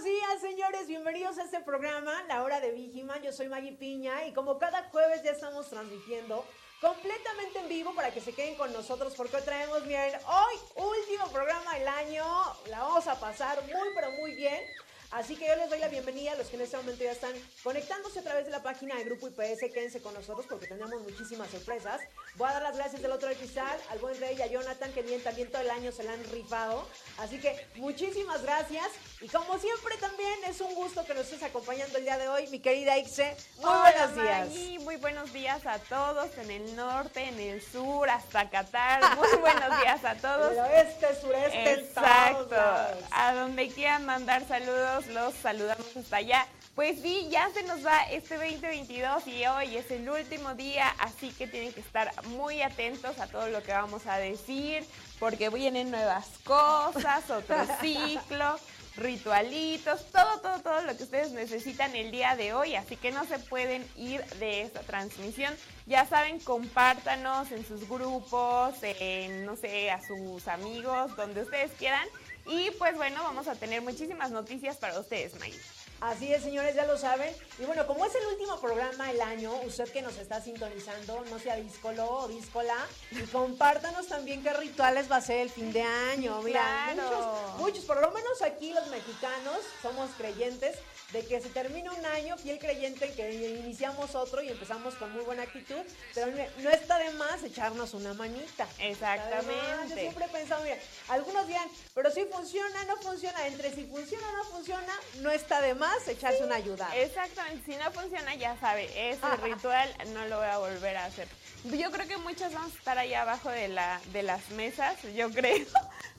buenos días, señores. Bienvenidos a este programa, La Hora de Vigiman. Yo soy Maggie Piña y como cada jueves ya estamos transmitiendo completamente en vivo para que se queden con nosotros porque hoy traemos, miren, hoy último programa del año. La vamos a pasar muy, pero muy bien. Así que yo les doy la bienvenida a los que en este momento ya están conectándose a través de la página de Grupo IPS. Quédense con nosotros porque tenemos muchísimas sorpresas. Voy a dar las gracias del otro de cristal al buen rey y a Jonathan, que bien también todo el año se la han rifado. Así que muchísimas gracias. Y como siempre también es un gusto que nos estés acompañando el día de hoy, mi querida Ixe. Muy buenos días. Maggie, muy buenos días a todos en el norte, en el sur, hasta Qatar. Muy buenos días a todos. El oeste, sureste, todos Exacto. lados. A donde quieran mandar saludos, los saludamos hasta allá. Pues sí, ya se nos va este 2022 y hoy es el último día, así que tienen que estar muy atentos a todo lo que vamos a decir, porque vienen nuevas cosas, otro ciclo, ritualitos, todo, todo, todo lo que ustedes necesitan el día de hoy, así que no se pueden ir de esta transmisión. Ya saben, compártanos en sus grupos, en, no sé, a sus amigos, donde ustedes quieran. Y pues bueno, vamos a tener muchísimas noticias para ustedes, Maggie. Así es, señores, ya lo saben. Y bueno, como es el último programa del año, usted que nos está sintonizando, no sea díscolo o díscola, y compártanos también qué rituales va a ser el fin de año. Mira, Claro. muchos, muchos, por lo menos aquí los mexicanos somos creyentes de que se termina un año, fiel creyente en que iniciamos otro y empezamos con muy buena actitud, pero no- está de más echarnos una manita. Más. Yo Exactamente. siempre he pensado, mira, algunos dirán, pero si funciona, no funciona, entre si funciona o no funciona, no está de más echarse una ayuda. Exactamente, si no funciona ya sabe, ese Ajá. ritual no lo voy a volver a hacer. Yo creo que muchas vamos a estar ahí abajo de la de las mesas, yo creo.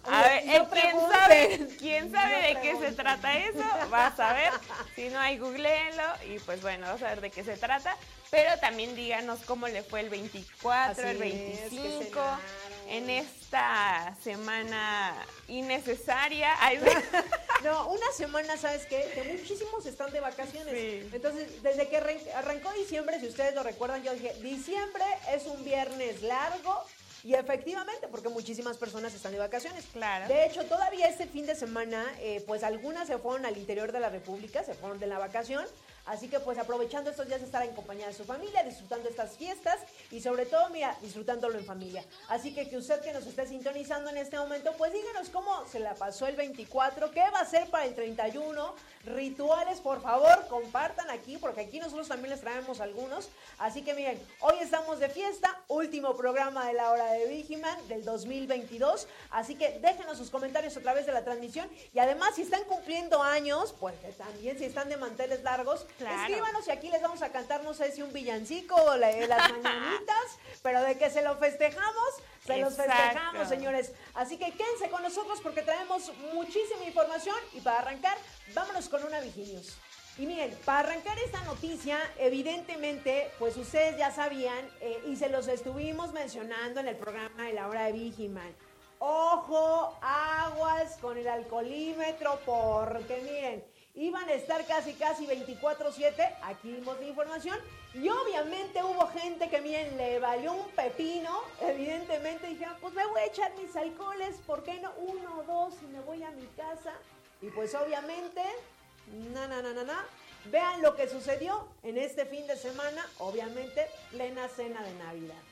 A ver, no eh, quién sabe, quién sabe No de qué se trata eso, vas a ver. Si no hay, googleenlo y pues bueno, vamos a ver de qué se trata. Pero también díganos cómo le fue el 24, el Así es, que 25, cenaron. en esta semana innecesaria. No, una semana, ¿sabes qué? Que muchísimos están de vacaciones. Sí. Entonces, desde que arran- arrancó diciembre, si ustedes lo recuerdan, yo dije, diciembre es un viernes largo. Y efectivamente, porque muchísimas personas están de vacaciones. Claro. De hecho, todavía este fin de semana, eh, pues algunas se fueron al interior de la República, se fueron de la vacación. Así que pues aprovechando estos días de estar en compañía de su familia, disfrutando estas fiestas y sobre todo, mira, disfrutándolo en familia. Así que que usted que nos esté sintonizando en este momento, pues díganos cómo se la pasó el 24, qué va a ser para el 31, rituales, por favor, compartan aquí, porque aquí nosotros también les traemos algunos. Así que miren, hoy estamos de fiesta, último programa de la hora de Vigiman del 2022. Así que déjenos sus comentarios a través de la transmisión y además si están cumpliendo años, pues también si están de manteles largos, Claro. escríbanos y aquí les vamos a cantar, no sé si un villancico o la- las mañanitas, pero de que se lo festejamos, se los Exacto. festejamos, señores. Así que quédense con nosotros porque traemos muchísima información y para arrancar, vámonos con una Vigilios. Y miren, para arrancar esta noticia, evidentemente, pues ustedes ya sabían eh, y se los estuvimos mencionando en el programa de la hora de Vigiman. Ojo, aguas con el alcoholímetro, porque miren, iban a estar casi, casi 24-7. Aquí vimos la información. Y obviamente hubo gente que, miren, le valió un pepino. Evidentemente dijeron, pues me voy a echar mis alcoholes, ¿por qué no? Uno dos y me voy a mi casa. Y pues obviamente, na, na, na, na, na. Vean lo que sucedió en este fin de semana, obviamente, plena cena de Navidad.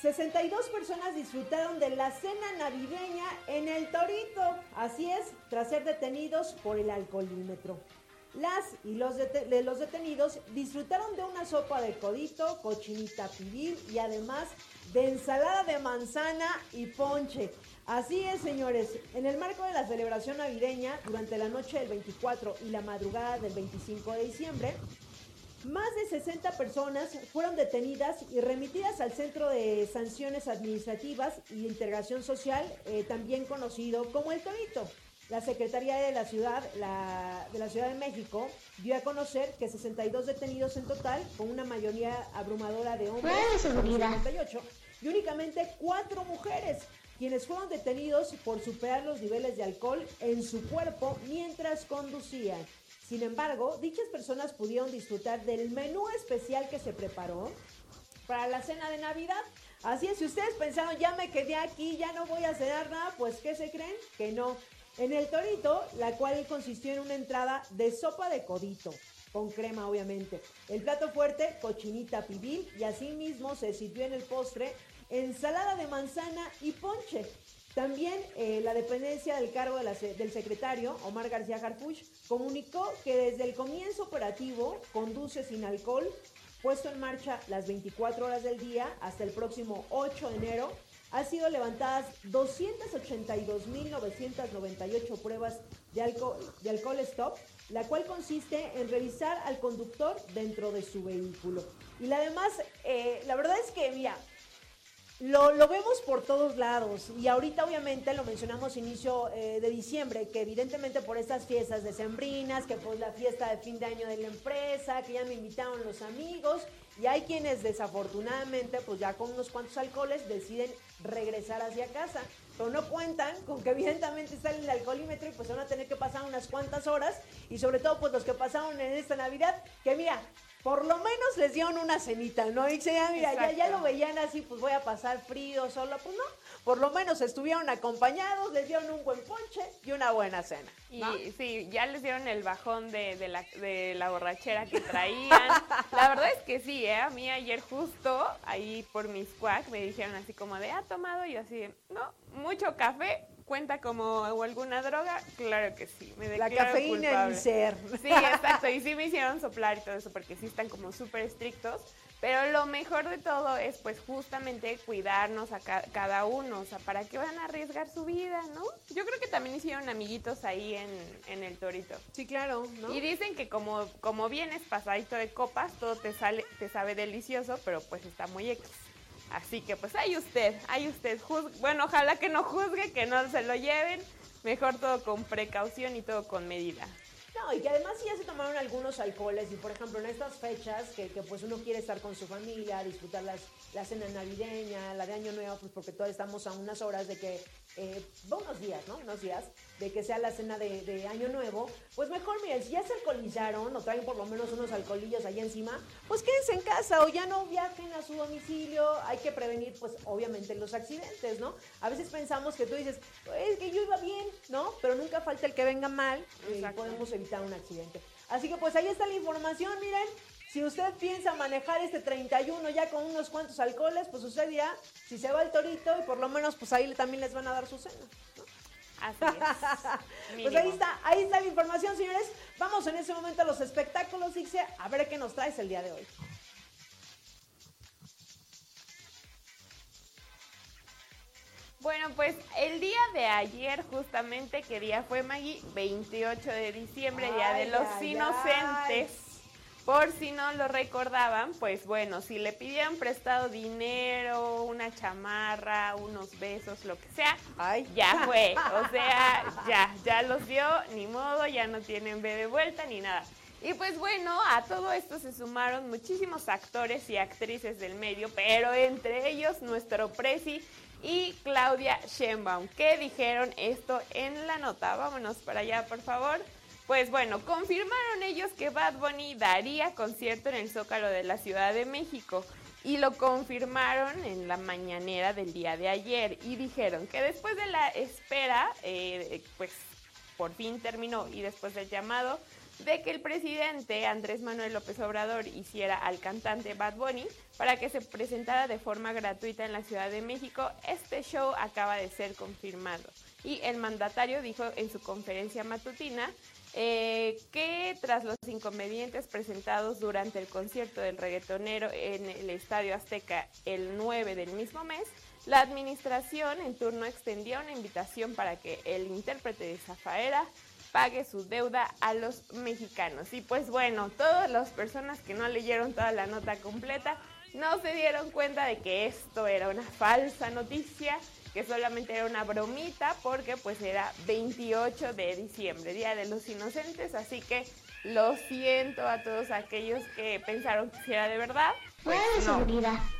62 personas disfrutaron de la cena navideña en el Torito. Así es, tras ser detenidos por el alcoholímetro. Las y los, de los detenidos disfrutaron de una sopa de codito, cochinita pibil y además de ensalada de manzana y ponche. Así es, señores. En el marco de la celebración navideña, durante la noche del 24 y la madrugada del 25 de diciembre, más de 60 personas fueron detenidas y remitidas al Centro de Sanciones Administrativas y Integración Social, eh, también conocido como el Torito. La Secretaría de la Ciudad, la, de la Ciudad de México, dio a conocer que 62 detenidos en total, con una mayoría abrumadora de hombres, 98, y únicamente cuatro mujeres, quienes fueron detenidos por superar los niveles de alcohol en su cuerpo mientras conducían. Sin embargo, dichas personas pudieron disfrutar del menú especial que se preparó para la cena de Navidad. Así es, si ustedes pensaron, ya me quedé aquí, ya no voy a cenar nada, pues ¿qué se creen? Que no. En el torito, la cual consistió en una entrada de sopa de codito, con crema obviamente. El plato fuerte, cochinita pibil, y asimismo se sirvió en el postre ensalada de manzana y ponche. También eh, la dependencia del cargo del secretario, Omar García Harfuch, comunicó que desde el comienzo operativo Conduce sin alcohol, puesto en marcha las 24 horas del día hasta el próximo 8 de enero, han sido levantadas 282.998 pruebas de alcohol, de alcohol stop, la cual consiste en revisar al conductor dentro de su vehículo. Y la demás, eh, la verdad es que, mira, lo, lo, vemos por todos lados. Y ahorita obviamente lo mencionamos inicio eh, de diciembre, que evidentemente por estas fiestas decembrinas, que pues la fiesta de fin de año de la empresa, que ya me invitaron los amigos y hay quienes desafortunadamente pues ya con unos cuantos alcoholes deciden regresar hacia casa, pero no cuentan con que evidentemente sale el alcoholímetro y pues van a tener que pasar unas cuantas horas. Y sobre todo pues los que pasaron en esta Navidad, que mira, por lo menos les dieron una cenita, ¿no? Y se ya, mira, ya, ya, lo veían así, pues voy a pasar frío solo, pues no, por lo menos estuvieron acompañados, les dieron un buen ponche y una buena cena. Y sí, ya les dieron el bajón de, de, la, de la borrachera que traían. la verdad es que sí, ¿eh? A mí ayer justo ahí por mis cuac me dijeron así como de, ¿ha tomado? Y yo así, no, mucho café, cuenta como alguna droga? Claro que sí. Me la cafeína en mi ser. Sí, exacto. Y sí me hicieron soplar y todo eso porque sí están como súper estrictos. Pero lo mejor de todo es pues justamente cuidarnos a cada uno, o sea, ¿para qué van a arriesgar su vida, no? Yo creo que también hicieron amiguitos ahí en, en el torito. Sí, claro, ¿no? Y dicen que como, como vienes pasadito de copas, todo te sale, te sabe delicioso, pero pues está muy X. Así que pues ahí usted, ahí usted, bueno, ojalá que no juzgue, que no se lo lleven, mejor todo con precaución y todo con medida. No, y que además ya se tomaron algunos alcoholes y por ejemplo en estas fechas que, que pues uno quiere estar con su familia, disfrutar las, la cena navideña, la de Año Nuevo, pues porque todos estamos a unas horas de que, eh, unos días, ¿no? Unos días de que sea la cena de, Año Nuevo, pues mejor, miren, si ya se alcoholizaron o traen por lo menos unos alcoholillos ahí encima, pues quédense en casa o ya no viajen a su domicilio. Hay que prevenir, pues obviamente, los accidentes, ¿no? A veces pensamos que tú dices, es que yo iba bien, ¿no? Pero nunca falta el que venga mal y podemos evitar un accidente. Así que pues ahí está la información, miren. Si usted piensa manejar este 31 ya con unos cuantos alcoholes, pues usted dirá, si se va el torito y por lo menos pues ahí también les van a dar su cena. Así es. pues ahí está, ahí está la información, señores. Vamos en ese momento a los espectáculos, Ixe, a ver qué nos traes el día de hoy. Bueno, pues el día de ayer, justamente, ¿qué día fue, Maggie? 28 de diciembre, Día de los Inocentes. Por si no lo recordaban, pues bueno, si le pidieran prestado dinero, una chamarra, unos besos, lo que sea, ya fue. O sea, ya, ya los dio, ni modo, ya no tienen bebé vuelta ni nada. Y pues bueno, a todo esto se sumaron muchísimos actores y actrices del medio, pero entre ellos nuestro Prezi y Claudia Sheinbaum, que dijeron esto en la nota. Vámonos para allá, por favor. Pues bueno, confirmaron ellos que Bad Bunny daría concierto en el Zócalo de la Ciudad de México y lo confirmaron en la mañanera del día de ayer y dijeron que después de la espera, eh, pues por fin terminó y después del llamado de que el presidente Andrés Manuel López Obrador hiciera al cantante Bad Bunny para que se presentara de forma gratuita en la Ciudad de México, este show acaba de ser confirmado. Y el mandatario dijo en su conferencia matutina eh, que tras los inconvenientes presentados durante el concierto del reggaetonero en el Estadio Azteca el 9 del mismo mes, la administración en turno extendió una invitación para que el intérprete de Zafaera pague su deuda a los mexicanos. Y pues bueno, todas las personas que no leyeron toda la nota completa no se dieron cuenta de que esto era una falsa noticia que solamente era una bromita porque pues era 28 de diciembre, Día de los Inocentes, así que lo siento a todos aquellos que pensaron que era de verdad. Pues no,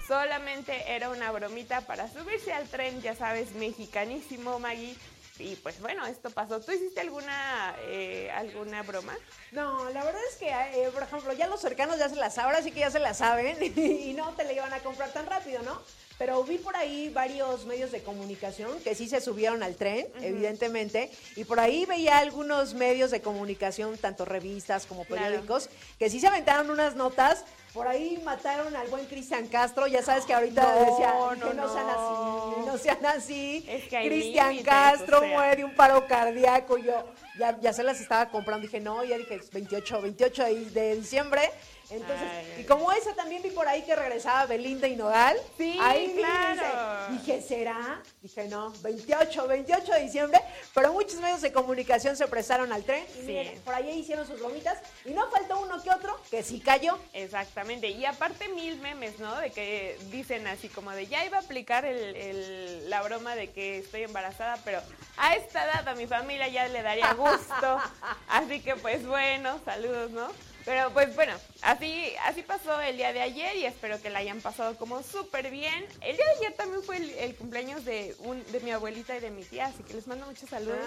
solamente era una bromita para subirse al tren, ya sabes, mexicanísimo, Maggie. Y pues bueno, esto pasó. ¿Tú hiciste alguna eh, alguna broma? No, la verdad es que, eh, por ejemplo, ya los cercanos ya se las saben, ahora sí que ya se las saben y no te la iban a comprar tan rápido, ¿no? Pero vi por ahí varios medios de comunicación que sí se subieron al tren, evidentemente, y por ahí veía algunos medios de comunicación, tanto revistas como periódicos, que sí se aventaron unas notas. Por ahí mataron al buen Cristian Castro, ya sabes que ahorita decía que no, sean así, no sean así. Cristian Castro muere un paro cardíaco, yo ya, ya se las estaba comprando, dije, no, ya dije 28, 28 de diciembre entonces, y como esa también vi por ahí que regresaba Belinda y Nodal. Sí, ahí claro. Dije, ¿será? Dije, no, 28, 28 de diciembre. Pero muchos medios de comunicación se prestaron al tren. Y miren, por ahí hicieron sus lomitas. Y no faltó uno que otro que sí cayó. Exactamente. Y aparte mil memes, ¿no? De que dicen así como de, ya iba a aplicar el, la broma de que estoy embarazada, pero a esta edad a mi familia ya le daría gusto. así que pues bueno, saludos, ¿no? Pero pues bueno, así, así pasó el día de ayer y espero que la hayan pasado como súper bien. El día de ayer también fue el, cumpleaños de, un, de mi abuelita y de mi tía, así que les mando muchos saludos.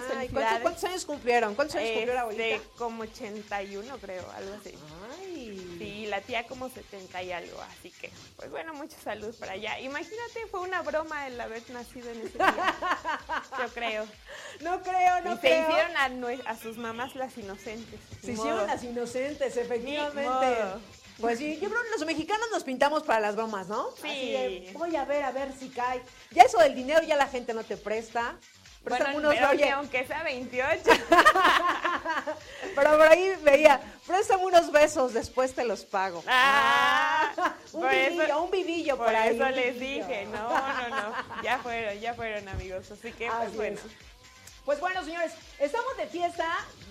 ¿cuántos, años cumplieron? ¿Cuántos años cumplió la este, abuelita? como 81 creo, algo así. Ay. Sí, la tía como 70 y algo, así que pues bueno, muchos saludos para allá. Imagínate, fue una broma el haber nacido en ese día. Yo creo. No creo, no y creo. Se hicieron a, a sus mamás las inocentes. Se hicieron las inocentes, efectivamente. Pues sí, yo creo que los mexicanos nos pintamos para las bromas, ¿no? Sí. voy a ver, a ver si cae. Ya eso del dinero ya la gente no te presta. Bueno, unos, pero aunque sea 28. pero por ahí veía, préstame unos besos, después te los pago. Ah, un vivillo, un vivillo por, ahí. Por eso les dije, no, no, no, ya fueron, ya fueron amigos, así que pues bueno. Pues bueno, señores, estamos de fiesta.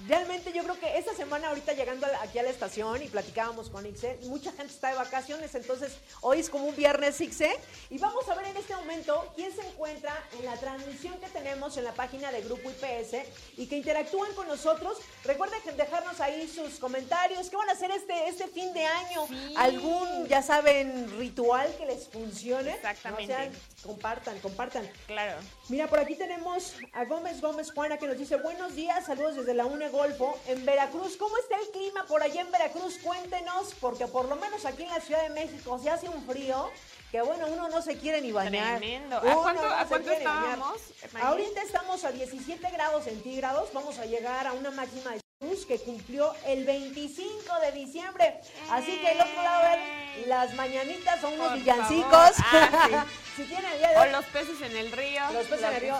Realmente yo creo que esta semana ahorita llegando aquí a la estación y platicábamos con Ixe, mucha gente está de vacaciones, entonces hoy es como un viernes Ixe y vamos a ver en este momento quién se encuentra en la transmisión que tenemos en la página de Grupo IPS y que interactúan con nosotros. Recuerden dejarnos ahí sus comentarios, qué van a hacer este, este fin de año, algún, ya saben, ritual que les funcione. Exactamente. compartan, compartan. Claro. Mira, por aquí tenemos a Gómez Gómez Juana que nos dice, buenos días, saludos desde la UNE Golfo en Veracruz. ¿Cómo está el clima por allá en Veracruz? Cuéntenos, porque por lo menos aquí en la Ciudad de México se hace un frío que bueno, uno no se quiere ni bañar. Tremendo. ¿A cuánto, estábamos? Ahorita estamos a 17 grados centígrados, vamos a llegar a una máxima de que cumplió el 25 de diciembre. Así que el otro lado, ver, las mañanitas son unos villancicos. Ah, si tiene O los peces en el río. Los peces en el río.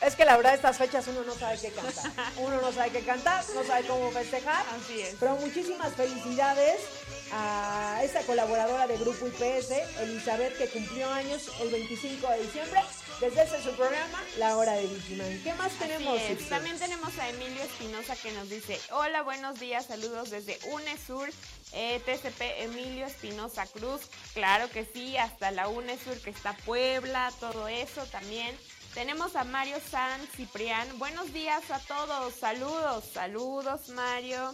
Es que la verdad, estas fechas uno no sabe qué cantar. Uno no sabe qué cantar, no sabe cómo festejar. Así es. Pero muchísimas felicidades a esta colaboradora de Grupo IPS, Elizabeth, que cumplió años el 25 de diciembre. Desde ese su programa, La Hora de Digimon. ¿Qué más tenemos? También tenemos a Emilio Espinosa que nos dice, hola, buenos días, saludos desde UNESUR, eh, TCP Emilio Espinosa Cruz. Claro que sí, hasta la UNESUR que está Puebla, todo eso también. Tenemos a Mario San Ciprián. Buenos días a todos. Saludos, saludos Mario.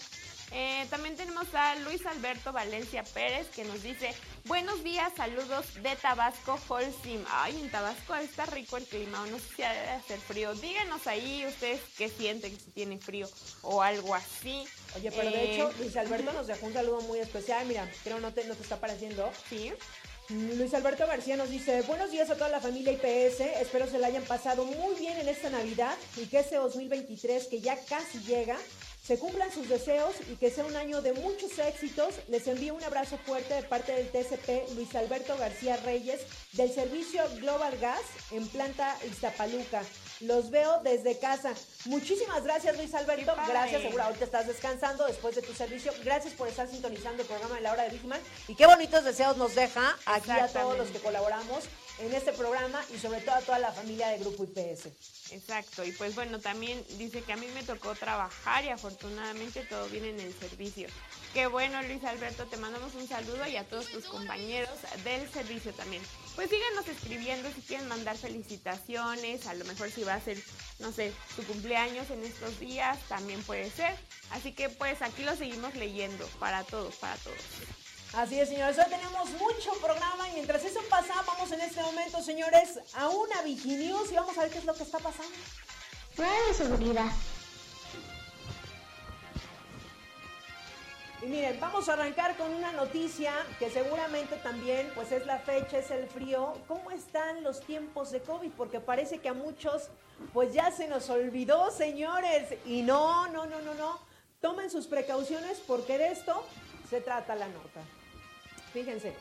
Eh, también tenemos a Luis Alberto Valencia Pérez que nos dice, buenos días, saludos de Tabasco, Holcim. Ay, en Tabasco está rico el clima, no sé si ha de hacer frío. Díganos ahí ustedes qué sienten, si tiene frío o algo así. Oye, pero de hecho, eh, Luis Alberto nos dejó un saludo muy especial. Mira, creo no te, no te está pareciendo. Sí. Luis Alberto García nos dice, buenos días a toda la familia IPS, espero se la hayan pasado muy bien en esta Navidad y que este 2023 que ya casi llega, se cumplan sus deseos y que sea un año de muchos éxitos. Les envío un abrazo fuerte de parte del TCP Luis Alberto García Reyes del servicio Global Gas en planta Iztapaluca. Los veo desde casa. Muchísimas gracias Luis Alberto. Gracias, seguro ahorita estás descansando después de tu servicio. Gracias por estar sintonizando el programa de la hora de Vigiman. Y qué bonitos deseos nos deja aquí a todos los que colaboramos en este programa y sobre todo a toda la familia de Grupo IPS. Exacto, y pues bueno, también dice que a mí me tocó trabajar y afortunadamente todo viene en el servicio. Qué bueno, Luis Alberto, te mandamos un saludo y a todos tus compañeros del servicio también. Pues síganos escribiendo si quieren mandar felicitaciones, a lo mejor si va a ser, no sé, tu cumpleaños en estos días, también puede ser. Así que pues aquí lo seguimos leyendo para todos, para todos. Así es, señores. Hoy tenemos mucho programa y mientras eso pasa, vamos en este momento, señores, a una Viginews y vamos a ver qué es lo que está pasando. Prueba de seguridad. Y miren, vamos a arrancar con una noticia que seguramente también, pues es la fecha, es el frío. ¿Cómo están los tiempos de COVID? Porque parece que a muchos, pues ya se nos olvidó, señores. Y no, no, no, no, no. Tomen sus precauciones porque de esto se trata la nota. Fíjense,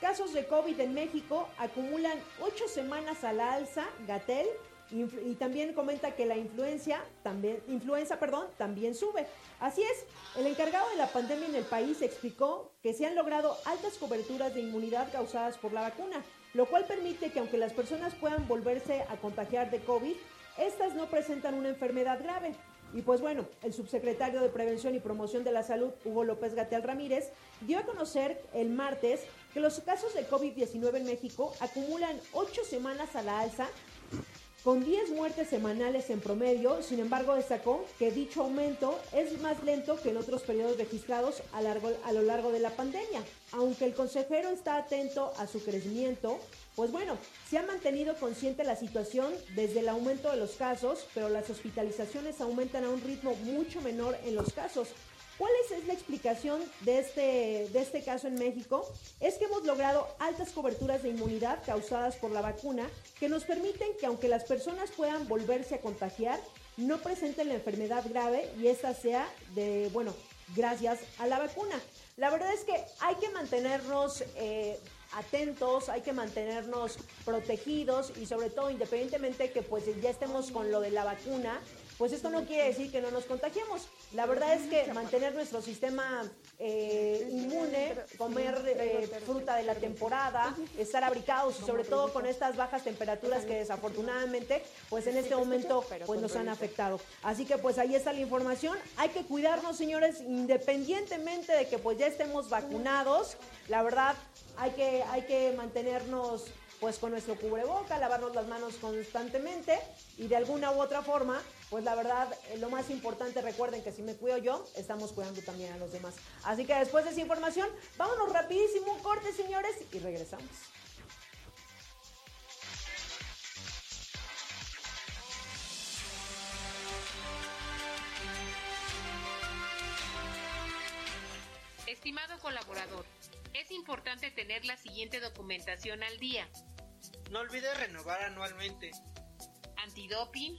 casos de COVID en México acumulan ocho semanas a la alza, Gatel, y también comenta que la influencia también, influenza perdón, también sube. Así es, el encargado de la pandemia en el país explicó que se han logrado altas coberturas de inmunidad causadas por la vacuna, lo cual permite que aunque las personas puedan volverse a contagiar de COVID, estas no presentan una enfermedad grave. Y pues bueno, el subsecretario de Prevención y Promoción de la Salud, Hugo López Gatel Ramírez, dio a conocer el martes que los casos de COVID-19 en México acumulan ocho semanas a la alza con 10 muertes semanales en promedio, sin embargo destacó que dicho aumento es más lento que en otros periodos registrados a, a, lo largo de la pandemia. Aunque el consejero está atento a su crecimiento, pues bueno, se ha mantenido consciente la situación desde el aumento de los casos, pero las hospitalizaciones aumentan a un ritmo mucho menor en los casos, ¿Cuál es, la explicación de este, de este caso en México? Es que hemos logrado altas coberturas de inmunidad causadas por la vacuna que nos permiten que aunque las personas puedan volverse a contagiar, no presenten la enfermedad grave y esta sea de, bueno, gracias a la vacuna. La verdad es que hay que mantenernos eh, atentos, hay que mantenernos protegidos y sobre todo independientemente que pues ya estemos con lo de la vacuna, pues esto no quiere decir que no nos contagiemos. La verdad es que mantener nuestro sistema eh, inmune, comer eh, fruta de la temporada, estar abrigados y sobre todo con estas bajas temperaturas que desafortunadamente pues en este momento pues nos han afectado. Así que pues ahí está la información. Hay que cuidarnos señores independientemente de que pues ya estemos vacunados. La verdad hay que, hay que mantenernos pues con nuestro cubreboca, lavarnos las manos constantemente y de alguna u otra forma, pues la verdad, eh, lo más importante, recuerden que si me cuido yo, estamos cuidando también a los demás. Así que después de esa información, vámonos rapidísimo, corte señores, y regresamos. Estimado colaborador, es importante tener la siguiente documentación al día. No olvides renovar anualmente. Antidoping.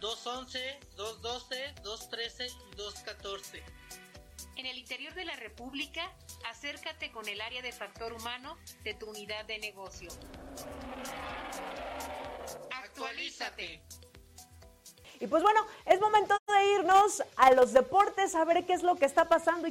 211, 212, 213 y 214. En el interior de la República, acércate con el área de factor humano de tu unidad de negocio. Actualízate. Y pues bueno, es momento de irnos a los deportes a ver qué es lo que está pasando.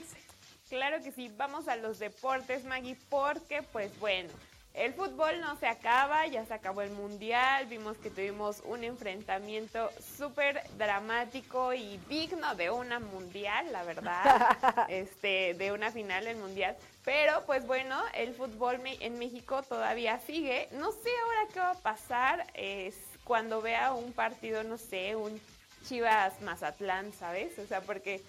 Claro que sí, vamos a los deportes, Maggie, porque pues bueno, el fútbol no se acaba, ya se acabó el mundial, vimos que tuvimos un enfrentamiento súper dramático y digno de una mundial, la verdad, este, de una final del mundial. Pero pues bueno, el fútbol en México todavía sigue. No sé ahora qué va a pasar es cuando vea un partido, no sé, un Chivas Mazatlán, ¿sabes? O sea, porque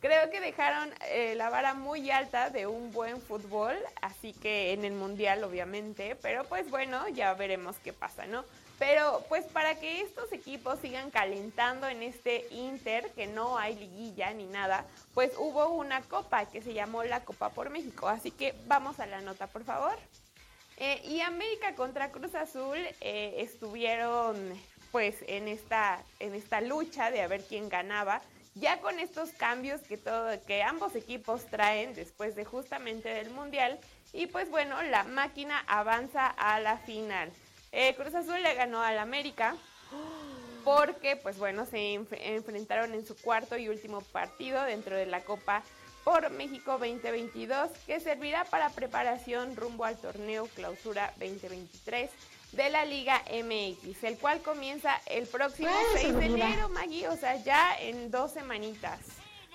Creo que dejaron eh, la vara muy alta de un buen fútbol, así que en el Mundial obviamente, pero pues bueno, ya veremos qué pasa, ¿no? Pero pues para que estos equipos sigan calentando en este Inter, que no hay liguilla ni nada, pues hubo una copa que se llamó la Copa por México, así que vamos a la nota, por favor. Eh, y América contra Cruz Azul eh, estuvieron pues en esta, en esta lucha de a ver quién ganaba. Ya con estos cambios que, todo, que ambos equipos traen después de justamente del Mundial. Y pues bueno, la máquina avanza a la final. Eh, Cruz Azul le ganó al América porque pues bueno, se enfrentaron en su cuarto y último partido dentro de la Copa por México 2022 que servirá para preparación rumbo al torneo Clausura 2023 de la Liga MX, el cual comienza el próximo 6 de enero, Maggie, o sea, ya en dos semanitas.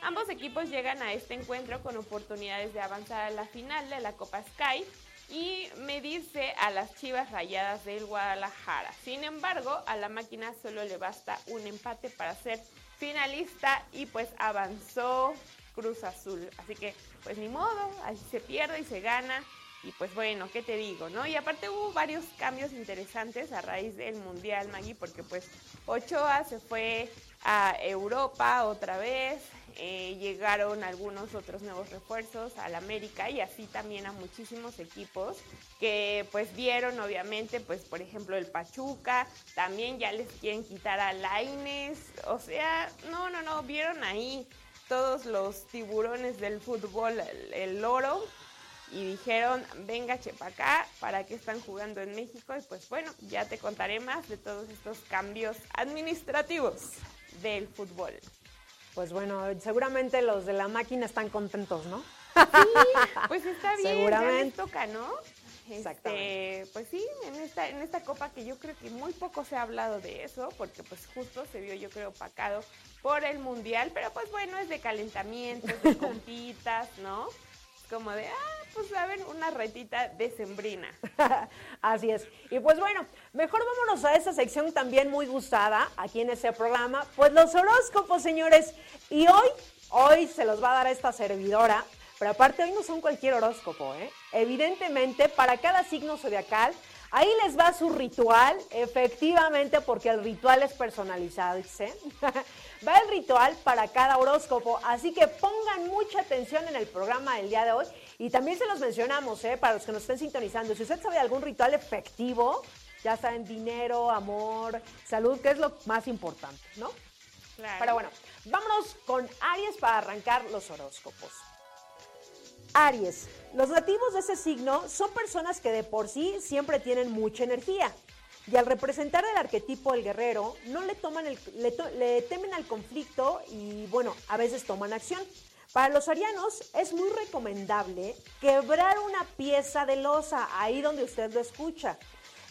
Ambos equipos llegan a este encuentro con oportunidades de avanzar a la final de la Copa Sky y medirse a las Chivas Rayadas del Guadalajara. Sin embargo, a la máquina solo le basta un empate para ser finalista y pues avanzó Cruz Azul. Así que pues ni modo, así se pierde y se gana. Y pues bueno, ¿qué te digo? ¿no? Y aparte hubo varios cambios interesantes a raíz del Mundial, Maggie, porque pues Ochoa se fue a Europa otra vez, eh, llegaron algunos otros nuevos refuerzos al América y así también a muchísimos equipos que pues vieron obviamente pues por ejemplo el Pachuca, también ya les quieren quitar a Laines, o sea, no, no, no, vieron ahí todos los tiburones del fútbol, el, el oro, y dijeron, venga chepa acá, ¿para qué están jugando en México? Y pues bueno, ya te contaré más de todos estos cambios administrativos del fútbol. Pues bueno, seguramente los de la máquina están contentos, ¿no? Sí, pues está bien, Seguramente. ya les toca, ¿no? Exactamente. Este, pues sí, en esta, en esta copa que yo creo que muy poco se ha hablado de eso, porque pues justo se vio yo creo opacado por el mundial, pero pues bueno, es de calentamiento, de compitas, ¿no? Como de, ah, pues ver, una retita decembrina. Así es. Y pues bueno, mejor vámonos a esa sección también muy gustada aquí en ese programa, pues los horóscopos, señores. Y hoy, hoy se los va a dar esta servidora, pero aparte hoy no son cualquier horóscopo, ¿eh? Evidentemente, para cada signo zodiacal, ahí les va su ritual, efectivamente, porque el ritual es personalizado, ¿sí? va el ritual para cada horóscopo, así que pongan mucha atención en el programa del día de hoy y también se los mencionamos, ¿eh? para los que nos estén sintonizando. Si usted sabe de algún ritual efectivo, ya saben, dinero, amor, salud, que es lo más importante, ¿no? Claro. Pero bueno, vámonos con Aries para arrancar los horóscopos. Aries, los nativos de ese signo son personas que de por sí siempre tienen mucha energía. Y al representar el arquetipo del guerrero, no le, toman el- temen al conflicto y, bueno, a veces toman acción. Para los arianos es muy recomendable quebrar una pieza de losa ahí donde usted lo escucha.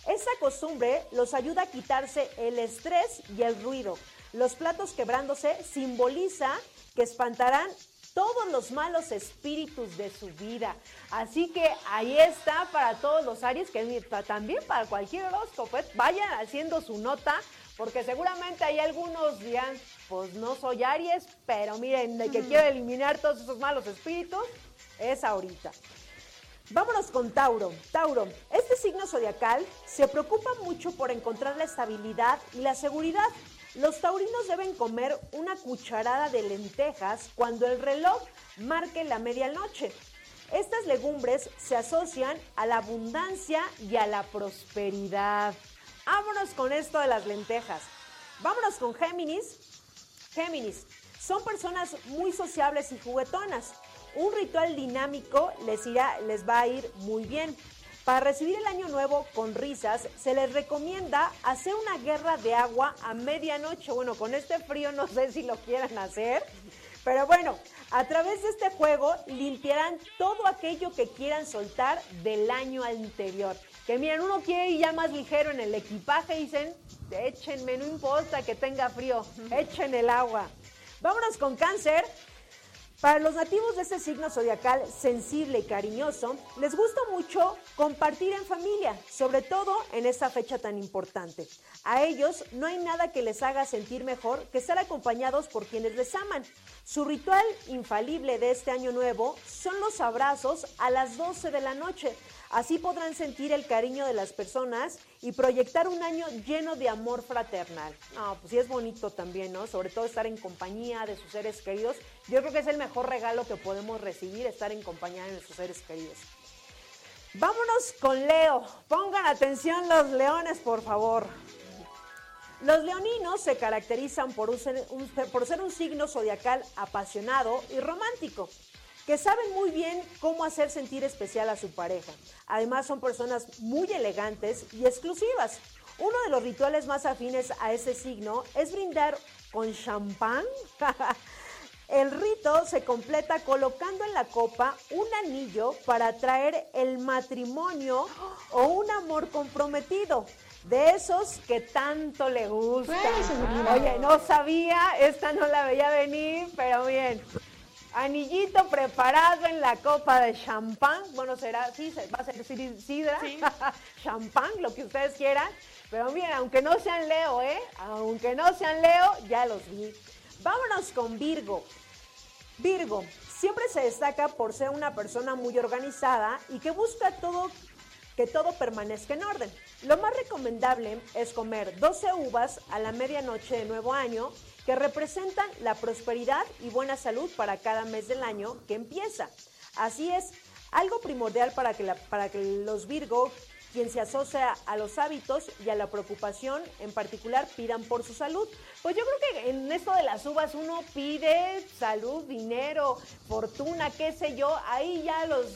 Esa costumbre los ayuda a quitarse el estrés y el ruido. Los platos quebrándose simboliza que espantarán todos los malos espíritus de su vida. Así que ahí está para todos los Aries, que también para cualquier horóscopo. ¿eh? Vayan haciendo su nota, porque seguramente hay algunos dirán, pues no soy Aries, pero miren, de que quiero eliminar todos esos malos espíritus, es ahorita. Vámonos con Tauro. Tauro, este signo zodiacal se preocupa mucho por encontrar la estabilidad y la seguridad. Los taurinos deben comer una cucharada de lentejas cuando el reloj marque la medianoche. Estas legumbres se asocian a la abundancia y a la prosperidad. Vámonos con esto de las lentejas. Vámonos con Géminis. Géminis, son personas muy sociables y juguetonas. Un ritual dinámico les, irá, les va a ir muy bien. Para recibir el año nuevo con risas, se les recomienda hacer una guerra de agua a medianoche. Bueno, con este frío no sé si lo quieran hacer, pero bueno, a través de este juego limpiarán todo aquello que quieran soltar del año anterior. Que miren, uno quiere ir ya más ligero en el equipaje y dicen, échenme, no importa que tenga frío, echen el agua. Vámonos con cáncer. Para los nativos de este signo zodiacal sensible y cariñoso, les gusta mucho compartir en familia, sobre todo en esta fecha tan importante. A ellos no hay nada que les haga sentir mejor que estar acompañados por quienes les aman. Su ritual infalible de este año nuevo son los abrazos a las 12 de la noche. Así podrán sentir el cariño de las personas y proyectar un año lleno de amor fraternal. No, pues sí es bonito también, ¿no? Sobre todo estar en compañía de sus seres queridos. Yo creo que es el mejor regalo que podemos recibir, estar en compañía de nuestros seres queridos. Vámonos con Leo. Pongan atención los leones, por favor. Los leoninos se caracterizan por, un ser, un- por ser un signo zodiacal apasionado y romántico, que saben muy bien cómo hacer sentir especial a su pareja. Además son personas muy elegantes y exclusivas. Uno de los rituales más afines a ese signo es brindar con champán. El rito se completa colocando en la copa un anillo para atraer el matrimonio o un amor comprometido. De esos que tanto le gustan. Seguridad. Oye, no sabía, esta no la veía venir, pero bien. Anillito preparado en la copa de champán. Bueno, será, sí, va a ser sid- sidra, Sí. champán, lo que ustedes quieran. Pero miren, aunque no sean Leo, ¿eh? Aunque no sean Leo, ya los vi. Vámonos con Virgo. Virgo, siempre se destaca por ser una persona muy organizada y que busca todo que todo permanezca en orden. Lo más recomendable es comer 12 uvas a la medianoche de nuevo año que representan la prosperidad y buena salud para cada mes del año que empieza. Así es, algo primordial para que, para que los Virgo, quien se asocia a los hábitos y a la preocupación en particular, pidan por su salud. Pues yo creo que en esto de las uvas uno pide salud, dinero, fortuna, qué sé yo, ahí ya los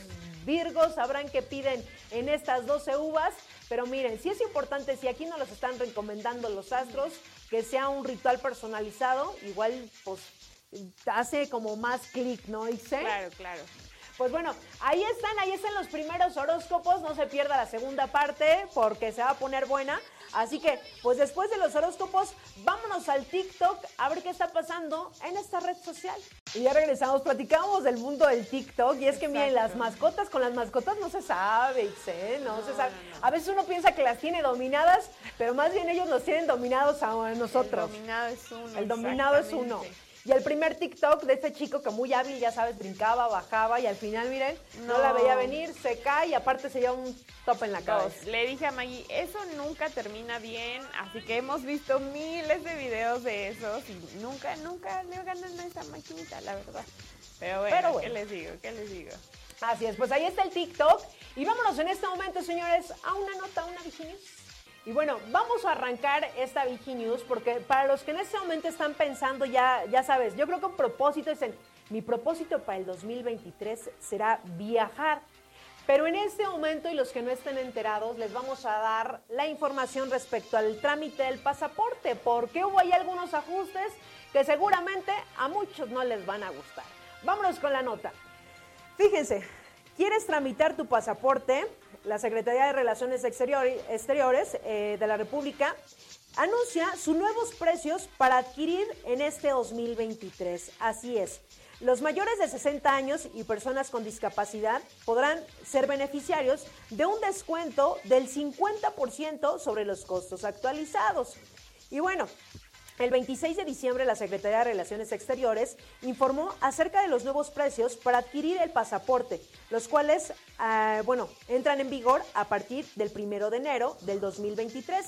Virgos sabrán que piden en estas 12 uvas, pero miren, sí es importante, si aquí nos los están recomendando los astros, que sea un ritual personalizado, igual pues hace como más clic, ¿no, Ixe? Claro, claro. Pues bueno, ahí están, ahí están los primeros horóscopos, no se pierda la segunda parte porque se va a poner buena. Así que, pues después de los horóscopos, vámonos al TikTok a ver qué está pasando en esta red social. Y ya regresamos, platicamos del mundo del TikTok y es que miren, las Exacto. mascotas, con las mascotas no se sabe, Itze, no, se sabe. A veces uno piensa que las tiene dominadas, pero más bien ellos nos tienen dominados a nosotros. El dominado es uno. El dominado es uno. Y el primer TikTok de este chico que muy hábil, ya sabes, brincaba, bajaba y al final, miren, no, No. la veía venir, se cae y aparte se lleva un tope en la Dos. cabeza. Le dije a Maggie, eso nunca termina bien, así que hemos visto miles de videos de esos y nunca, nunca le ganan a esa maquinita, la verdad. Pero bueno, Pero ¿qué les digo? ¿Qué les digo? Así es, pues ahí está el TikTok. Y vámonos en este momento, señores, a una nota, a una Viginews. Y bueno, vamos a arrancar esta Viginews porque para los que en este momento están pensando ya, ya sabes, yo creo que un propósito es mi propósito para el 2023 será viajar. Pero en este momento, y los que no estén enterados, les vamos a dar la información respecto al trámite del pasaporte, porque hubo ahí algunos ajustes que seguramente a muchos no les van a gustar. Vámonos con la nota. Fíjense, ¿quieres tramitar tu pasaporte? La Secretaría de Relaciones Exteriores eh, de la República anuncia sus nuevos precios para adquirir en este 2023. Así es. Los mayores de 60 años y personas con discapacidad podrán ser beneficiarios de un descuento del 50% sobre los costos actualizados. Y bueno, el 26 de diciembre la Secretaría de Relaciones Exteriores informó acerca de los nuevos precios para adquirir el pasaporte, los cuales, ah, bueno, entran en vigor a partir del 1 de enero del 2023.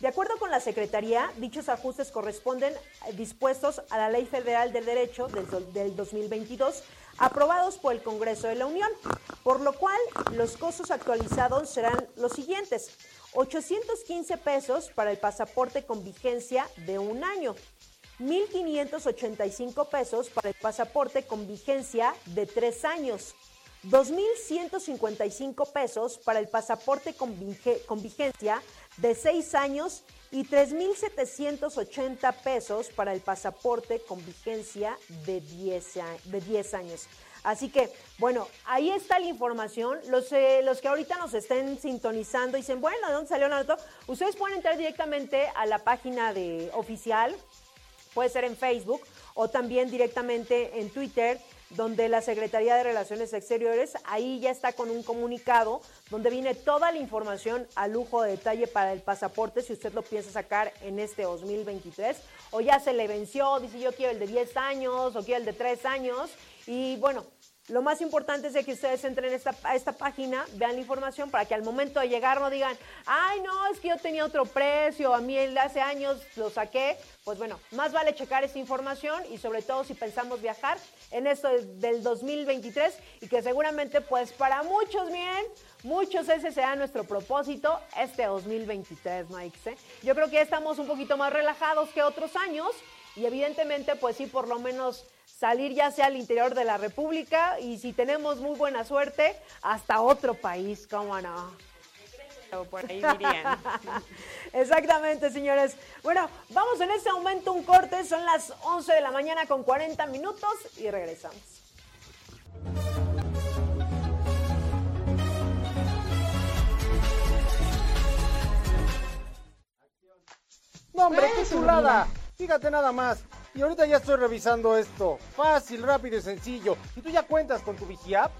De acuerdo con la Secretaría, dichos ajustes corresponden eh, dispuestos a la Ley Federal del Derecho del, do- del 2022, aprobados por el Congreso de la Unión, por lo cual los costos actualizados serán los siguientes. 815 pesos para el pasaporte con vigencia de un año. 1.585 pesos para el pasaporte con vigencia de tres años. 2.155 pesos para el pasaporte con, vige- con vigencia de seis años y 3.780 pesos para el pasaporte con vigencia de 10, a- de 10 años. Así que, bueno, ahí está la información. Los, eh, los que ahorita nos estén sintonizando dicen, bueno, ¿de dónde salió la nota? Ustedes pueden entrar directamente a la página de oficial puede ser en Facebook o también directamente en Twitter, donde la Secretaría de Relaciones Exteriores, ahí ya está con un comunicado donde viene toda la información a lujo de detalle para el pasaporte, si usted lo piensa sacar en este 2023, o ya se le venció, dice yo quiero el de 10 años o quiero el de 3 años, y bueno, lo más importante es de que ustedes entren esta, a esta página, vean la información para que al momento de llegar no digan, ay, no, es que yo tenía otro precio, a mí hace años lo saqué. Pues bueno, más vale checar esta información y sobre todo si pensamos viajar en esto del 2023 y que seguramente pues para muchos bien, muchos ese será nuestro propósito este 2023, ¿no, Ix? Yo creo que estamos un poquito más relajados que otros años y evidentemente pues sí, por lo menos salir ya sea al interior de la República y si tenemos muy buena suerte, hasta otro país, ¿cómo no? Por ahí dirían. Exactamente, señores. Bueno, vamos en este momento un corte, son las 11 de la mañana con 40 minutos y regresamos. No, hombre, qué chulada. Fíjate nada más. Y ahorita ya estoy revisando esto. Fácil, rápido y sencillo. ¿Y tú ya cuentas con tu VigiApp?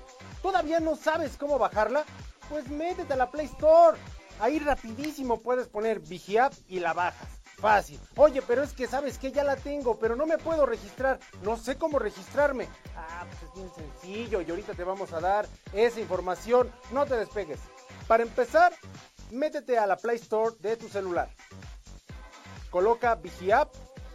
¿Todavía no sabes cómo bajarla? Pues métete a la Play Store. Ahí rapidísimo puedes poner VigiApp y la bajas. Fácil. Oye, pero es que sabes que ya la tengo, pero no me puedo registrar. No sé cómo registrarme. Ah, pues es bien sencillo y ahorita te vamos a dar esa información. No te despegues. Para empezar, métete a la Play Store de tu celular. Coloca VigiApp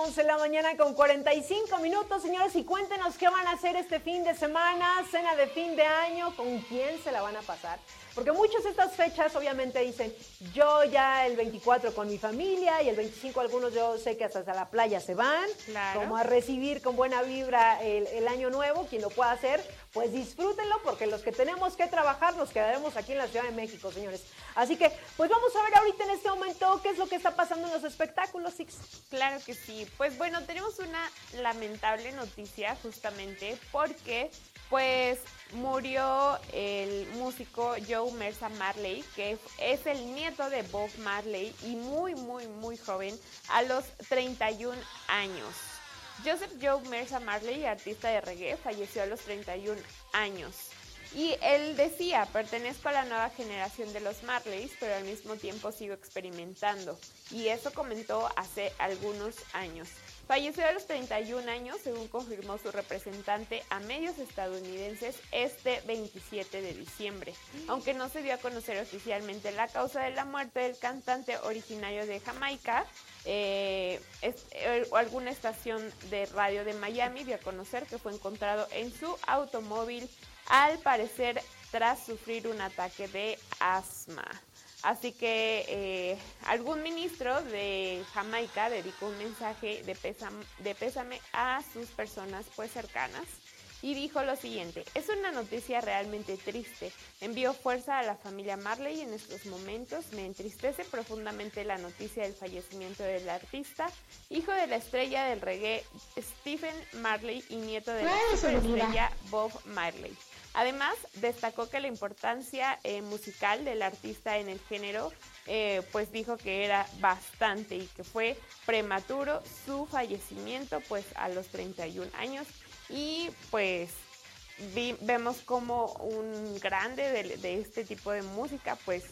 11 de la mañana con 45 minutos, señores, y cuéntenos qué van a hacer este fin de semana, cena de fin de año, con quién se la van a pasar. Porque muchas de estas fechas obviamente dicen, yo ya el 24 con mi familia y el 25 algunos yo sé que hasta la playa se van, como a recibir con buena vibra el, año nuevo, quien lo pueda hacer, pues disfrútenlo porque los que tenemos que trabajar nos quedaremos aquí en la Ciudad de México, señores. Así que, pues vamos a ver ahorita en este momento qué es lo que está pasando en los espectáculos, Six. Claro que sí. Pues bueno, tenemos una lamentable noticia justamente porque pues murió el músico Joe Mercer Marley, que es el nieto de Bob Marley y muy, muy, muy joven, a los 31 años. Joseph Joe Mercer Marley, artista de reggae, falleció a los 31 años. Y él decía, pertenezco a la nueva generación de los Marleys, pero al mismo tiempo sigo experimentando. Y eso comentó hace algunos años. Falleció a los 31 años, según confirmó su representante a medios estadounidenses este 27 de diciembre. Aunque no se dio a conocer oficialmente la causa de la muerte del cantante originario de Jamaica, eh, eh, alguna estación de radio de Miami dio a conocer que fue encontrado en su automóvil, al parecer tras sufrir un ataque de asma. Así que eh, algún ministro de Jamaica dedicó un mensaje de, de pésame a sus personas pues cercanas y dijo lo siguiente, es una noticia realmente triste, envío fuerza a la familia Marley en estos momentos, me entristece profundamente la noticia del fallecimiento del artista, hijo de la estrella del reggae Stephen Marley y nieto de la estrella Bob Marley. Además, destacó que la importancia eh, musical del artista en el género, eh, pues dijo que era bastante y que fue prematuro su fallecimiento, pues a los 31 años. Y pues vemos como un grande de, este tipo de música, pues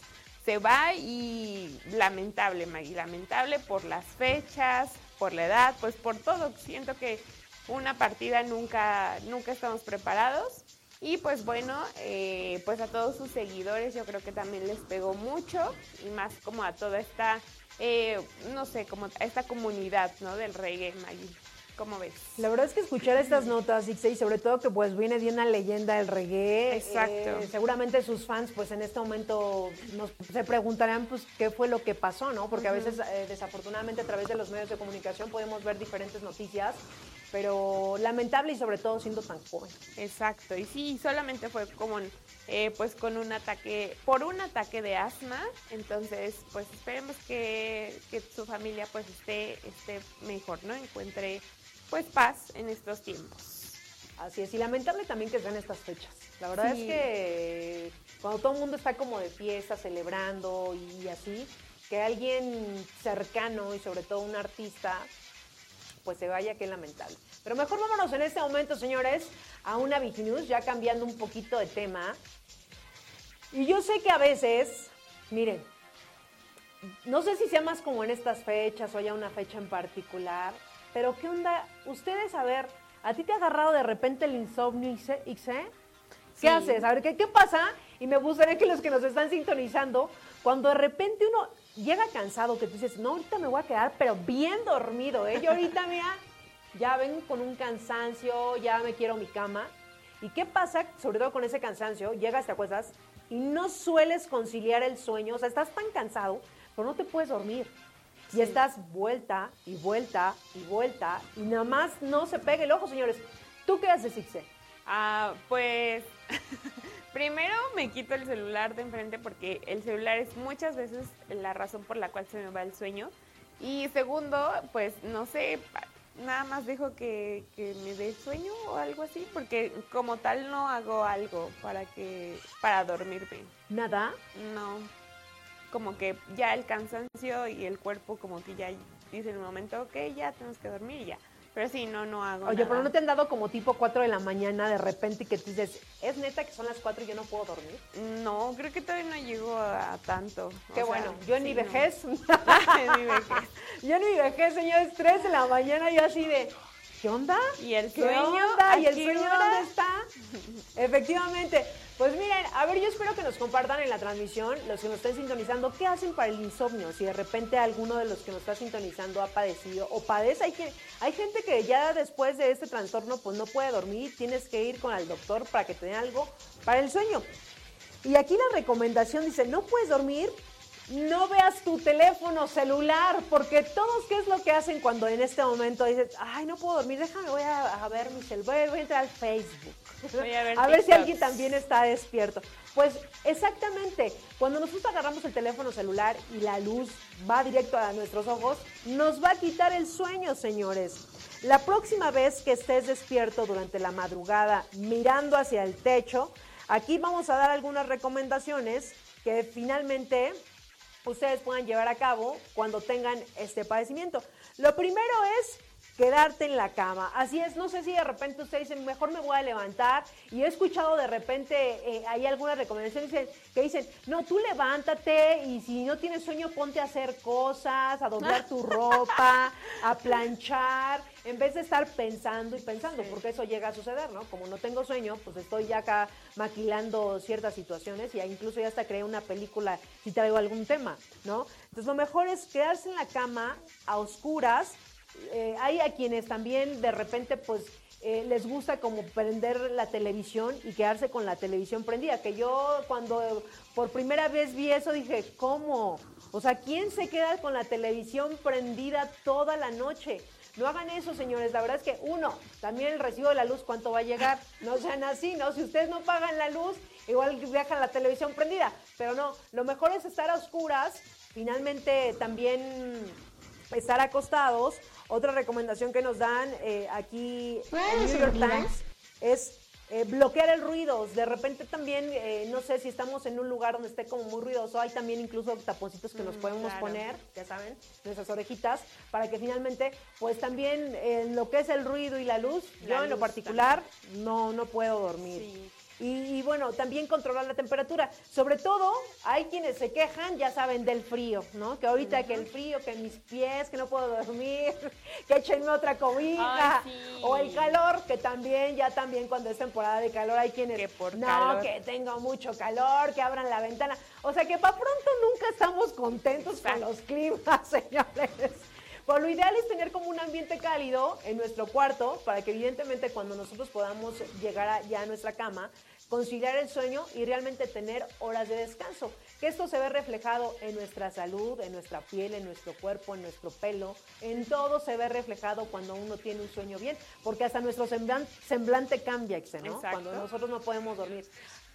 se va y lamentable, Maggie, lamentable por las fechas, por la edad, pues por todo. Siento que una partida nunca, nunca estamos preparados y pues bueno, eh, pues a todos sus seguidores yo creo que también les pegó mucho y más como a toda esta, eh, no sé, como a esta comunidad, ¿no? Del reggae, Maggie. ¿Cómo ves? La verdad es que escuchar estas notas, y sobre todo que pues viene de una leyenda del reggae. Exacto. Eh, seguramente sus fans pues en este momento nos, se preguntarán pues qué fue lo que pasó, ¿no? Porque a veces desafortunadamente a través de los medios de comunicación podemos ver diferentes noticias pero lamentable y sobre todo siendo tan joven. Exacto, y sí, solamente fue como eh, pues con un ataque, por un ataque de asma, entonces pues esperemos que, su familia pues esté, esté mejor, ¿no? Encuentre pues paz en estos tiempos. Así es, y lamentable también que sean estas fechas. La verdad es que cuando todo el mundo está como de fiesta, celebrando y así, que alguien cercano y sobre todo un artista pues se vaya, qué lamentable. Pero mejor vámonos en este momento, señores, a una News, ya cambiando un poquito de tema. Y yo sé que a veces, miren, no sé si sea más como en estas fechas o haya una fecha en particular, pero ¿qué onda? Ustedes, a ver, ¿a ti te ha agarrado de repente el insomnio, Ixe? ¿Qué haces? A ver, ¿qué, ¿qué pasa? Y me gustaría que los que nos están sintonizando, cuando de repente uno llega cansado que tú dices, no, ahorita me voy a quedar, pero bien dormido, ¿eh? Yo ahorita, mira, ya vengo con un cansancio, ya me quiero mi cama. ¿Y qué pasa, sobre todo con ese cansancio? Llegas, te acuestas y no sueles conciliar el sueño, o sea, estás tan cansado, pero no te puedes dormir. Y estás vuelta y vuelta y vuelta y nada más no se pega el ojo, señores. ¿Tú qué haces, Ixe? Ah, pues Primero me quito el celular de enfrente porque el celular es muchas veces la razón por la cual se me va el sueño. Y segundo, pues no sé, nada más dejo que, me dé sueño o algo así, porque como tal no hago algo para que para dormirme. ¿Nada? No. Como que ya el cansancio y el cuerpo como que ya dice en un momento, ok, ya tenemos que dormir y ya. Pero sí, no, no hago. Oye, pero no te han dado como tipo 4 de la mañana de repente y que tú dices, ¿es neta que son las 4 y yo no puedo dormir? No, creo que todavía no llego a, tanto. Qué bueno, yo en mi vejez. en mi vejez. yo en mi vejez, señores, 3 de la mañana y así de, ¿qué onda? ¿Y el sueño? ¿Y el sueño dónde está? Efectivamente. Pues miren, a ver, yo espero que nos compartan en la transmisión, los que nos estén sintonizando, qué hacen para el insomnio. Si de repente alguno de los que nos está sintonizando ha padecido o padece, hay, que, hay gente que ya después de este trastorno pues no puede dormir, tienes que ir con el doctor para que te den algo para el sueño. Y aquí la recomendación dice, no puedes dormir, no veas tu teléfono celular, porque todos, ¿qué es lo que hacen cuando en este momento dices, ay, no puedo dormir, déjame, voy a, ver mi celular, voy, a entrar al Facebook, voy a ver, a ver si alguien también está despierto. Pues exactamente, cuando nosotros agarramos el teléfono celular y la luz va directo a nuestros ojos, nos va a quitar el sueño, señores. La próxima vez que estés despierto durante la madrugada mirando hacia el techo, aquí vamos a dar algunas recomendaciones que finalmente ustedes puedan llevar a cabo cuando tengan este padecimiento. Lo primero es quedarte en la cama. Así es, no sé si de repente ustedes dicen, mejor me voy a levantar. Y he escuchado de repente, eh, hay algunas recomendaciones que dicen, no, tú levántate y si no tienes sueño, ponte a hacer cosas, a doblar tu ropa, a planchar, en vez de estar pensando y pensando, porque eso llega a suceder, ¿no? Como no tengo sueño, pues estoy ya acá maquilando ciertas situaciones y incluso ya hasta creé una película si traigo algún tema, ¿no? Entonces lo mejor es quedarse en la cama a oscuras eh, hay a quienes también de repente pues eh, les gusta como prender la televisión y quedarse con la televisión prendida, que yo cuando por primera vez vi eso dije, ¿cómo? O sea, ¿quién se queda con la televisión prendida toda la noche? No hagan eso, señores. La verdad es que, uno, también el recibo de la luz, ¿cuánto va a llegar? No sean así, ¿no? Si ustedes no pagan la luz, igual dejan la televisión prendida. Pero no, lo mejor es estar a oscuras. Finalmente, también estar acostados otra recomendación que nos dan eh, aquí en New York Times es eh, bloquear el ruido. De repente también, eh, no sé si estamos en un lugar donde esté como muy ruidoso, hay también incluso taponcitos que nos mm, podemos poner, ya saben, nuestras orejitas, para que finalmente, pues también en lo que es el ruido y la luz, yo en lo particular no, no puedo dormir. Y, bueno, también controlar la temperatura. Sobre todo, hay quienes se quejan, ya saben, del frío, ¿no? Que ahorita que el frío, que mis pies, que no puedo dormir, que échenme otra cobija. O el calor, que también, ya también cuando es temporada de calor, hay quienes... Que por no, que tengo mucho calor, que abran la ventana. O sea que para pronto nunca estamos contentos con los climas, señores. Pues lo ideal es tener como un ambiente cálido en nuestro cuarto para que evidentemente cuando nosotros podamos llegar ya a nuestra cama, conciliar el sueño y realmente tener horas de descanso. Que esto se ve reflejado en nuestra salud, en nuestra piel, en nuestro cuerpo, en nuestro pelo, en todo se ve reflejado cuando uno tiene un sueño bien, porque hasta nuestro semblante, cambia, ¿no? Cuando nosotros no podemos dormir.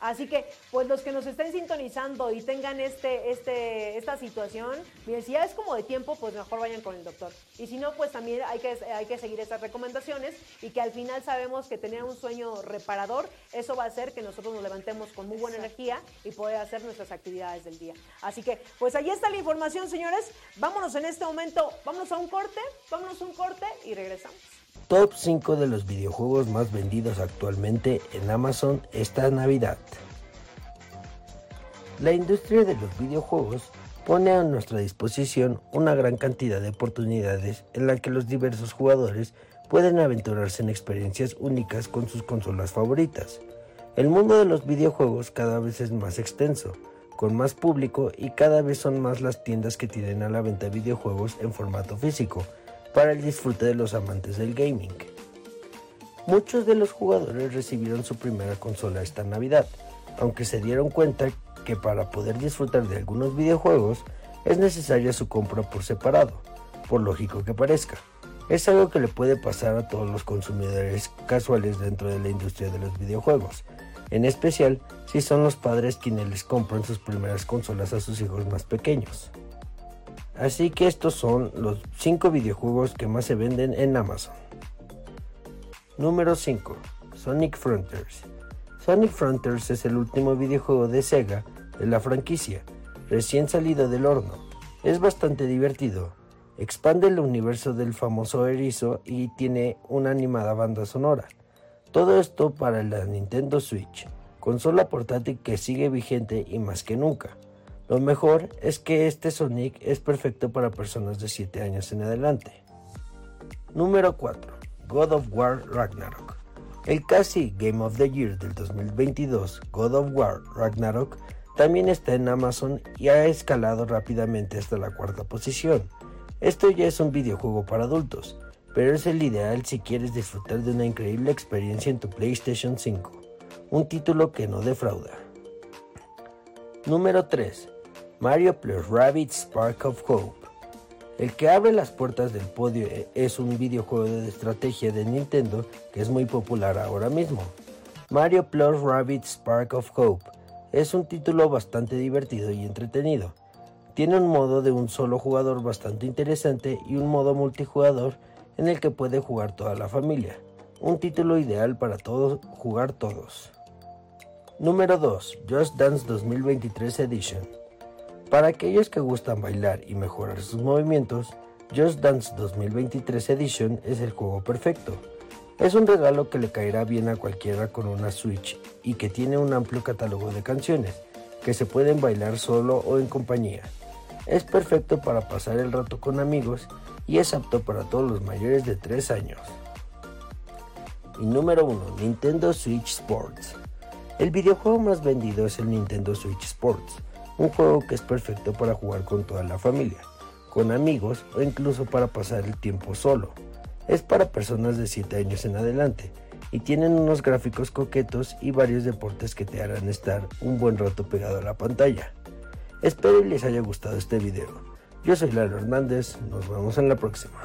Así que, pues los que nos estén sintonizando y tengan este, este, esta situación, miren, si ya es como de tiempo, pues mejor vayan con el doctor. Y si no, pues también hay que, hay que seguir esas recomendaciones y que al final sabemos que tener un sueño reparador, eso va a hacer que nosotros nos levantemos con muy buena energía y poder hacer nuestras actividades del día. Así que, pues ahí está la información, señores. Vámonos en este momento, vámonos a un corte, vámonos a un corte y regresamos. Top 5 de los videojuegos más vendidos actualmente en Amazon esta Navidad. La industria de los videojuegos pone a nuestra disposición una gran cantidad de oportunidades en las que los diversos jugadores pueden aventurarse en experiencias únicas con sus consolas favoritas. El mundo de los videojuegos cada vez es más extenso, con más público y cada vez son más las tiendas que tienen a la venta videojuegos en formato físico, para el disfrute de los amantes del gaming. Muchos de los jugadores recibieron su primera consola esta Navidad, aunque se dieron cuenta que para poder disfrutar de algunos videojuegos es necesaria su compra por separado, por lógico que parezca. Es algo que le puede pasar a todos los consumidores casuales dentro de la industria de los videojuegos, en especial si son los padres quienes les compran sus primeras consolas a sus hijos más pequeños. Así que estos son los 5 videojuegos que más se venden en Amazon. Número 5. Sonic Frontiers. Sonic Frontiers es el último videojuego de Sega de la franquicia, recién salido del horno. Es bastante divertido, expande el universo del famoso erizo y tiene una animada banda sonora. Todo esto para la Nintendo Switch, consola portátil que sigue vigente y más que nunca. Lo mejor es que este Sonic es perfecto para personas de 7 años en adelante. Número 4. God of War Ragnarok. El casi Game of the Year del 2022, God of War Ragnarok, también está en Amazon y ha escalado rápidamente hasta la cuarta posición. Esto ya es un videojuego para adultos, pero es el ideal si quieres disfrutar de una increíble experiencia en tu PlayStation 5, un título que no defrauda. Número 3. Mario plus Rabbit Spark of Hope. El que abre las puertas del podio es un videojuego de estrategia de Nintendo que es muy popular ahora mismo. Mario plus Rabbit Spark of Hope es un título bastante divertido y entretenido. Tiene un modo de un solo jugador bastante interesante y un modo multijugador en el que puede jugar toda la familia. Un título ideal para todos jugar todos. Número 2. Just Dance 2023 Edition. Para aquellos que gustan bailar y mejorar sus movimientos, Just Dance 2023 Edition es el juego perfecto. Es un regalo que le caerá bien a cualquiera con una Switch y que tiene un amplio catálogo de canciones que se pueden bailar solo o en compañía. Es perfecto para pasar el rato con amigos y es apto para todos los mayores de 3 años. Y número 1, Nintendo Switch Sports. El videojuego más vendido es el Nintendo Switch Sports, un juego que es perfecto para jugar con toda la familia con amigos o incluso para pasar el tiempo solo. Es para personas de 7 años en adelante y tienen unos gráficos coquetos y varios deportes que te harán estar un buen rato pegado a la pantalla. Espero les haya gustado este video. Yo soy Lalo Hernández, nos vemos en la próxima.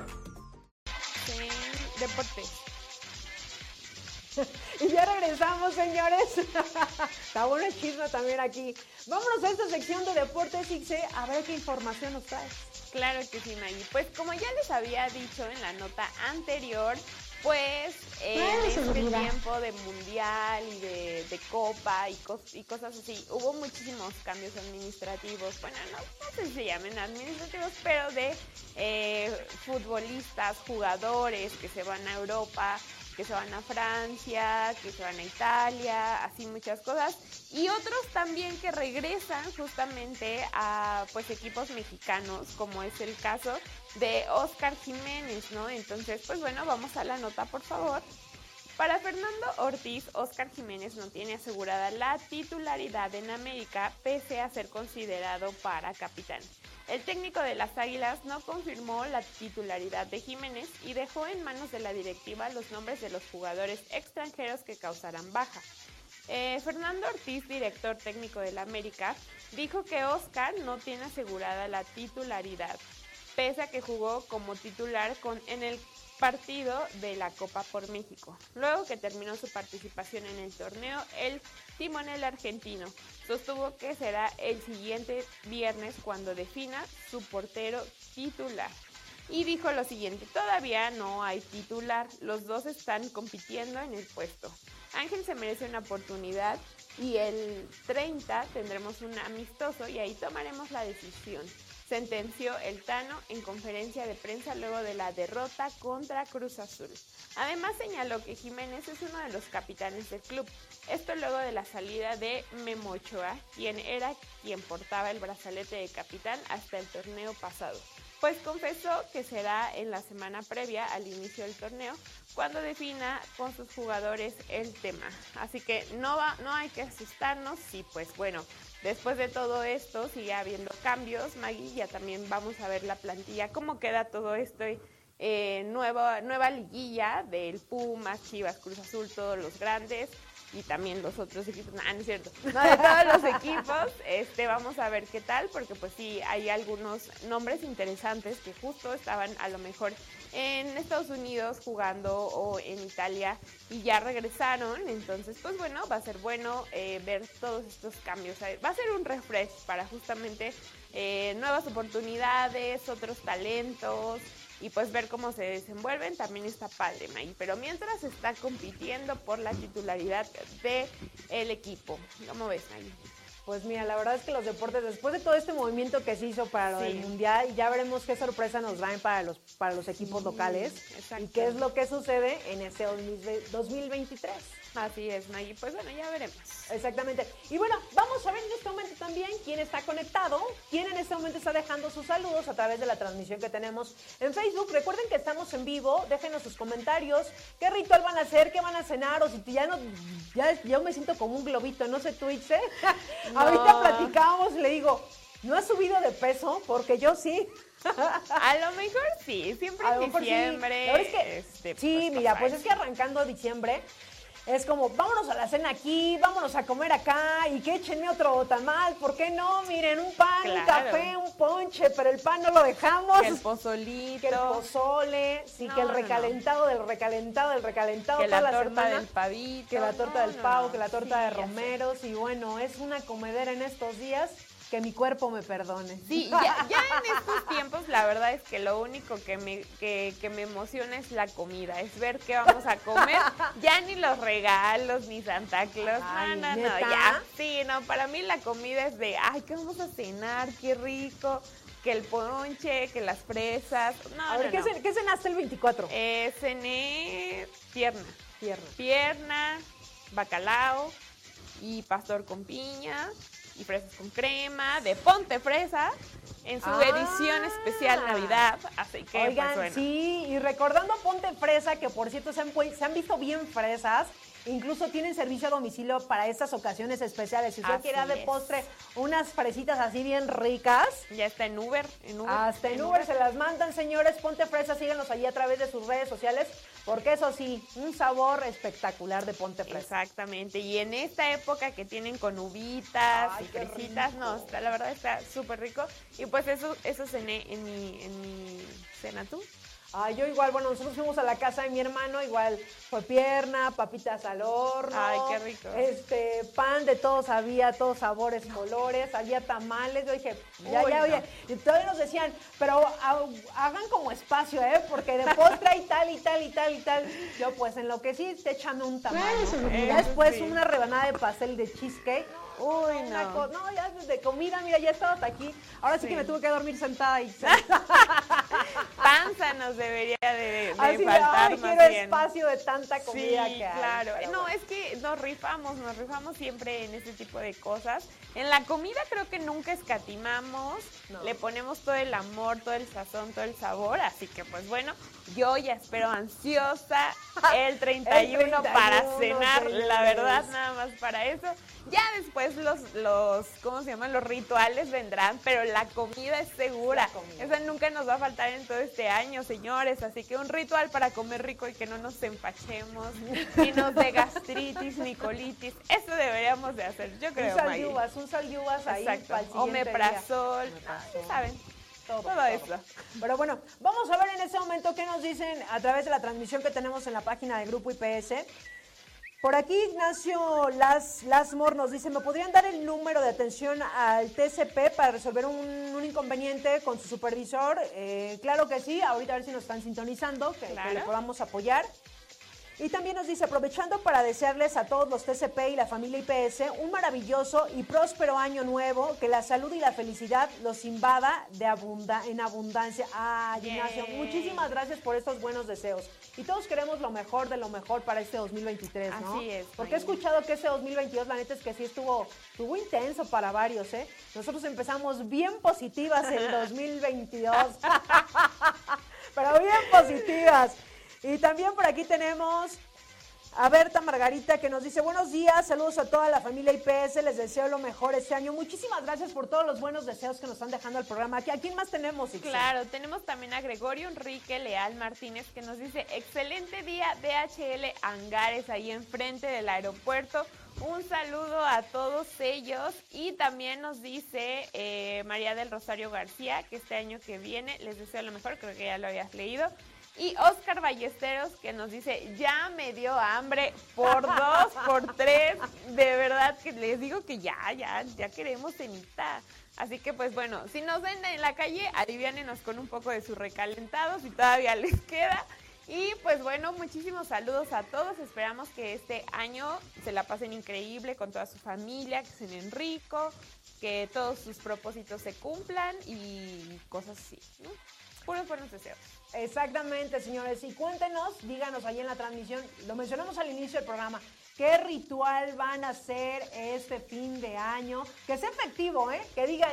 Y ya regresamos, señores. Está bueno el chisme también aquí. Vámonos a esta sección de deportes, Ixe, a ver qué información nos trae. Claro que sí, Maggie. Pues como ya les había dicho en la nota anterior, pues en este tiempo de mundial y de, copa y, y, cosas así, hubo muchísimos cambios administrativos, bueno, no, no sé si se llamen administrativos, pero de eh, futbolistas, jugadores que se van a Europa, que se van a Francia, que se van a Italia, así muchas cosas. Y otros también que regresan justamente a pues equipos mexicanos, como es el caso de Oscar Jiménez, ¿no? Entonces, pues bueno, vamos a la nota, por favor. Para Fernando Ortiz, Oscar Jiménez no tiene asegurada la titularidad en América, pese a ser considerado para capitán. El técnico de las Águilas no confirmó la titularidad de Jiménez y dejó en manos de la directiva los nombres de los jugadores extranjeros que causarán baja. Eh, Fernando Ortiz, director técnico del América, dijo que Oscar no tiene asegurada la titularidad, pese a que jugó como titular en el partido de la Copa por México. Luego que terminó su participación en el torneo, el timonel argentino sostuvo que será el siguiente viernes cuando defina su portero titular. Y dijo lo siguiente, todavía no hay titular, los dos están compitiendo en el puesto. Ángel se merece una oportunidad y el 30 tendremos un amistoso y ahí tomaremos la decisión sentenció el Tano en conferencia de prensa luego de la derrota contra Cruz Azul. Además señaló que Jiménez es uno de los capitanes del club. Esto luego de la salida de Memo Ochoa, quien era quien portaba el brazalete de capitán hasta el torneo pasado. Pues confesó que será en la semana previa al inicio del torneo cuando defina con sus jugadores el tema. Así que no, va, no hay que asustarnos y pues bueno, Después de todo esto sigue habiendo cambios, Maggie, ya también vamos a ver la plantilla, cómo queda todo esto, eh, nueva, nueva liguilla del Pumas, Chivas, Cruz Azul, todos los grandes y también los otros equipos, no, no es cierto, no, de todos los equipos, este, vamos a ver qué tal, porque pues sí, hay algunos nombres interesantes que justo estaban a lo mejor en Estados Unidos jugando o en Italia y ya regresaron. Entonces, pues bueno, va a ser bueno eh, ver todos estos cambios. Va a ser un refresh para justamente eh, nuevas oportunidades, otros talentos y pues ver cómo se desenvuelven también está padre, May. Pero mientras está compitiendo por la titularidad del el equipo. ¿Cómo ves, May? Pues mira, la verdad es que los deportes, después de todo este movimiento que se hizo para el Mundial, ya veremos qué sorpresa nos traen para los, para los equipos locales y qué es lo que sucede en este 2023. Así es, Maggie. Pues bueno, ya veremos. Exactamente. Y bueno, vamos a ver en este momento también quién está conectado, quién momento está dejando sus saludos a través de la transmisión que tenemos en Facebook. Recuerden que estamos en vivo, déjenos sus comentarios, qué ritual van a hacer, qué van a cenar, o si ya no, ya, yo me siento como un globito, no sé Twitch, ¿eh? Ahorita platicábamos le digo, ¿no has subido de peso? Porque yo sí. A lo mejor sí, siempre en diciembre. Sí, este, sí pues, mira, pues es que arrancando diciembre es como, vámonos a la cena aquí, vámonos a comer acá y que échenme otro tamal, ¿por qué no? Miren, un pan, un café, un ponche, pero el pan no lo dejamos. Que el pozolito. Que el pozole, sí, que el recalentado del recalentado del recalentado. Que la, torta del pavito. Que la torta del pavo, que la torta de romeros y bueno, es una comedera en estos días que mi cuerpo me perdone. Sí, ya, en estos tiempos la verdad es que lo único que me, que, me emociona es la comida, es ver qué vamos a comer. ya ni los regalos, ni Santa Claus, no, no, no, ya. Sí, no, para mí la comida es de, ay, ¿qué vamos a cenar? Qué rico que el ponche, que las fresas. No, A ver, no, ¿qué, no. qué cenaste el 24? Eh, cené pierna. Pierna. Pierna, bacalao y pastor con piña y fresas con crema de Ponte Fresa en su Ah. edición especial Navidad. Así que, pues, Oigan, bueno. sí, y recordando Ponte Fresa, que por cierto se han, pu- se han visto bien fresas, incluso tienen servicio a domicilio para estas ocasiones especiales. Si usted quiere dar de postre unas fresitas así bien ricas, Ya está en Uber. En Uber hasta en Uber se las mandan, señores. Ponte Fresa, síganos allí a través de sus redes sociales, porque eso sí, un sabor espectacular de Ponte Fresa. Exactamente, y en esta época que tienen con uvitas Ay, y fresitas, no, está, la verdad está súper rico. Y pues eso, eso cené en mi, en mi cena tú. Ah, yo igual, bueno, nosotros fuimos a la casa de mi hermano, igual fue pierna, papitas al horno. Ay, qué rico. Este, pan de todos había, todos sabores, colores, había tamales. Yo dije, ya, Uy, ya, no. oye. Y todavía nos decían, pero ha- hagan como espacio, ¿eh? Porque de postre hay tal y tal y tal y tal. Yo, pues, en lo que sí, te echando un tamal. ¿no? Ya después una rebanada de pastel de cheesecake. Uy, no. no, ya de comida, mira, ya estaba hasta aquí. Ahora sí, Sí. que me tuve que dormir sentada y Panza nos debería de, de Así de, faltar ay, más quiero bien. espacio de tanta comida Sí, que hay. claro. No, bueno. es que nos rifamos, nos rifamos siempre en ese tipo de cosas. En la comida creo que nunca escatimamos, No. le ponemos todo el amor, todo el sazón, todo el sabor, así que pues bueno, yo ya espero ansiosa el 31, para 31, cenar, la verdad, nada más para eso. Ya después los, los, ¿cómo se llaman? Los rituales vendrán, pero la comida es segura. Comida. Esa nunca nos va a faltar en todo este año, señores. Así que un ritual para comer rico y que no nos empachemos, ni nos dé gastritis ni colitis. Eso deberíamos de hacer, yo creo, un sal de uvas, un sal de uvas ahí Exacto. para el siguiente. Omeprazol, ah, saben. Todo. Pero bueno, vamos a ver en este momento qué nos dicen a través de la transmisión que tenemos en la página de Grupo IPS. Por aquí Ignacio Las, Lasmor nos dice, ¿me podrían dar el número de atención al TCP para resolver un, un inconveniente con su supervisor? Eh, claro que sí, ahorita a ver si nos están sintonizando, que, que le podamos apoyar. Y también nos dice, aprovechando para desearles a todos los TCP y la familia IPS un maravilloso y próspero año nuevo, que la salud y la felicidad los invada de abunda en abundancia. Ah, Ignacio, muchísimas gracias por estos buenos deseos. Y todos queremos lo mejor de lo mejor para este 2023, ¿no? Así es, Porque he escuchado que este 2022, la neta es que sí estuvo, estuvo intenso para varios, ¿eh? Nosotros empezamos bien positivas el 2022. pero bien positivas. Y también por aquí tenemos a Berta Margarita que nos dice buenos días, saludos a toda la familia IPS, les deseo lo mejor este año. Muchísimas gracias por todos los buenos deseos que nos están dejando al programa. ¿A quién más tenemos, Ixel? Claro, tenemos también a Gregorio Enrique Leal Martínez que nos dice, excelente día DHL Angares ahí enfrente del aeropuerto. Un saludo a todos ellos y también nos dice eh, María del Rosario García que este año que viene les deseo lo mejor, creo que ya lo habías leído. Y Oscar Ballesteros que nos dice, ya me dio hambre por dos, por tres, de verdad que les digo que ya, ya, ya queremos cenita. Así que pues bueno, si nos ven en la calle, aliviánenos con un poco de su recalentado, si todavía les queda. Y pues bueno, muchísimos saludos a todos. Esperamos que este año se la pasen increíble con toda su familia, que cenen rico, que todos sus propósitos se cumplan y cosas así, ¿no? Puros buenos deseos. Exactamente, señores. Y cuéntenos, díganos ahí en la transmisión, lo mencionamos al inicio del programa, ¿qué ritual van a hacer este fin de año? Que sea efectivo, ¿eh? Que digan,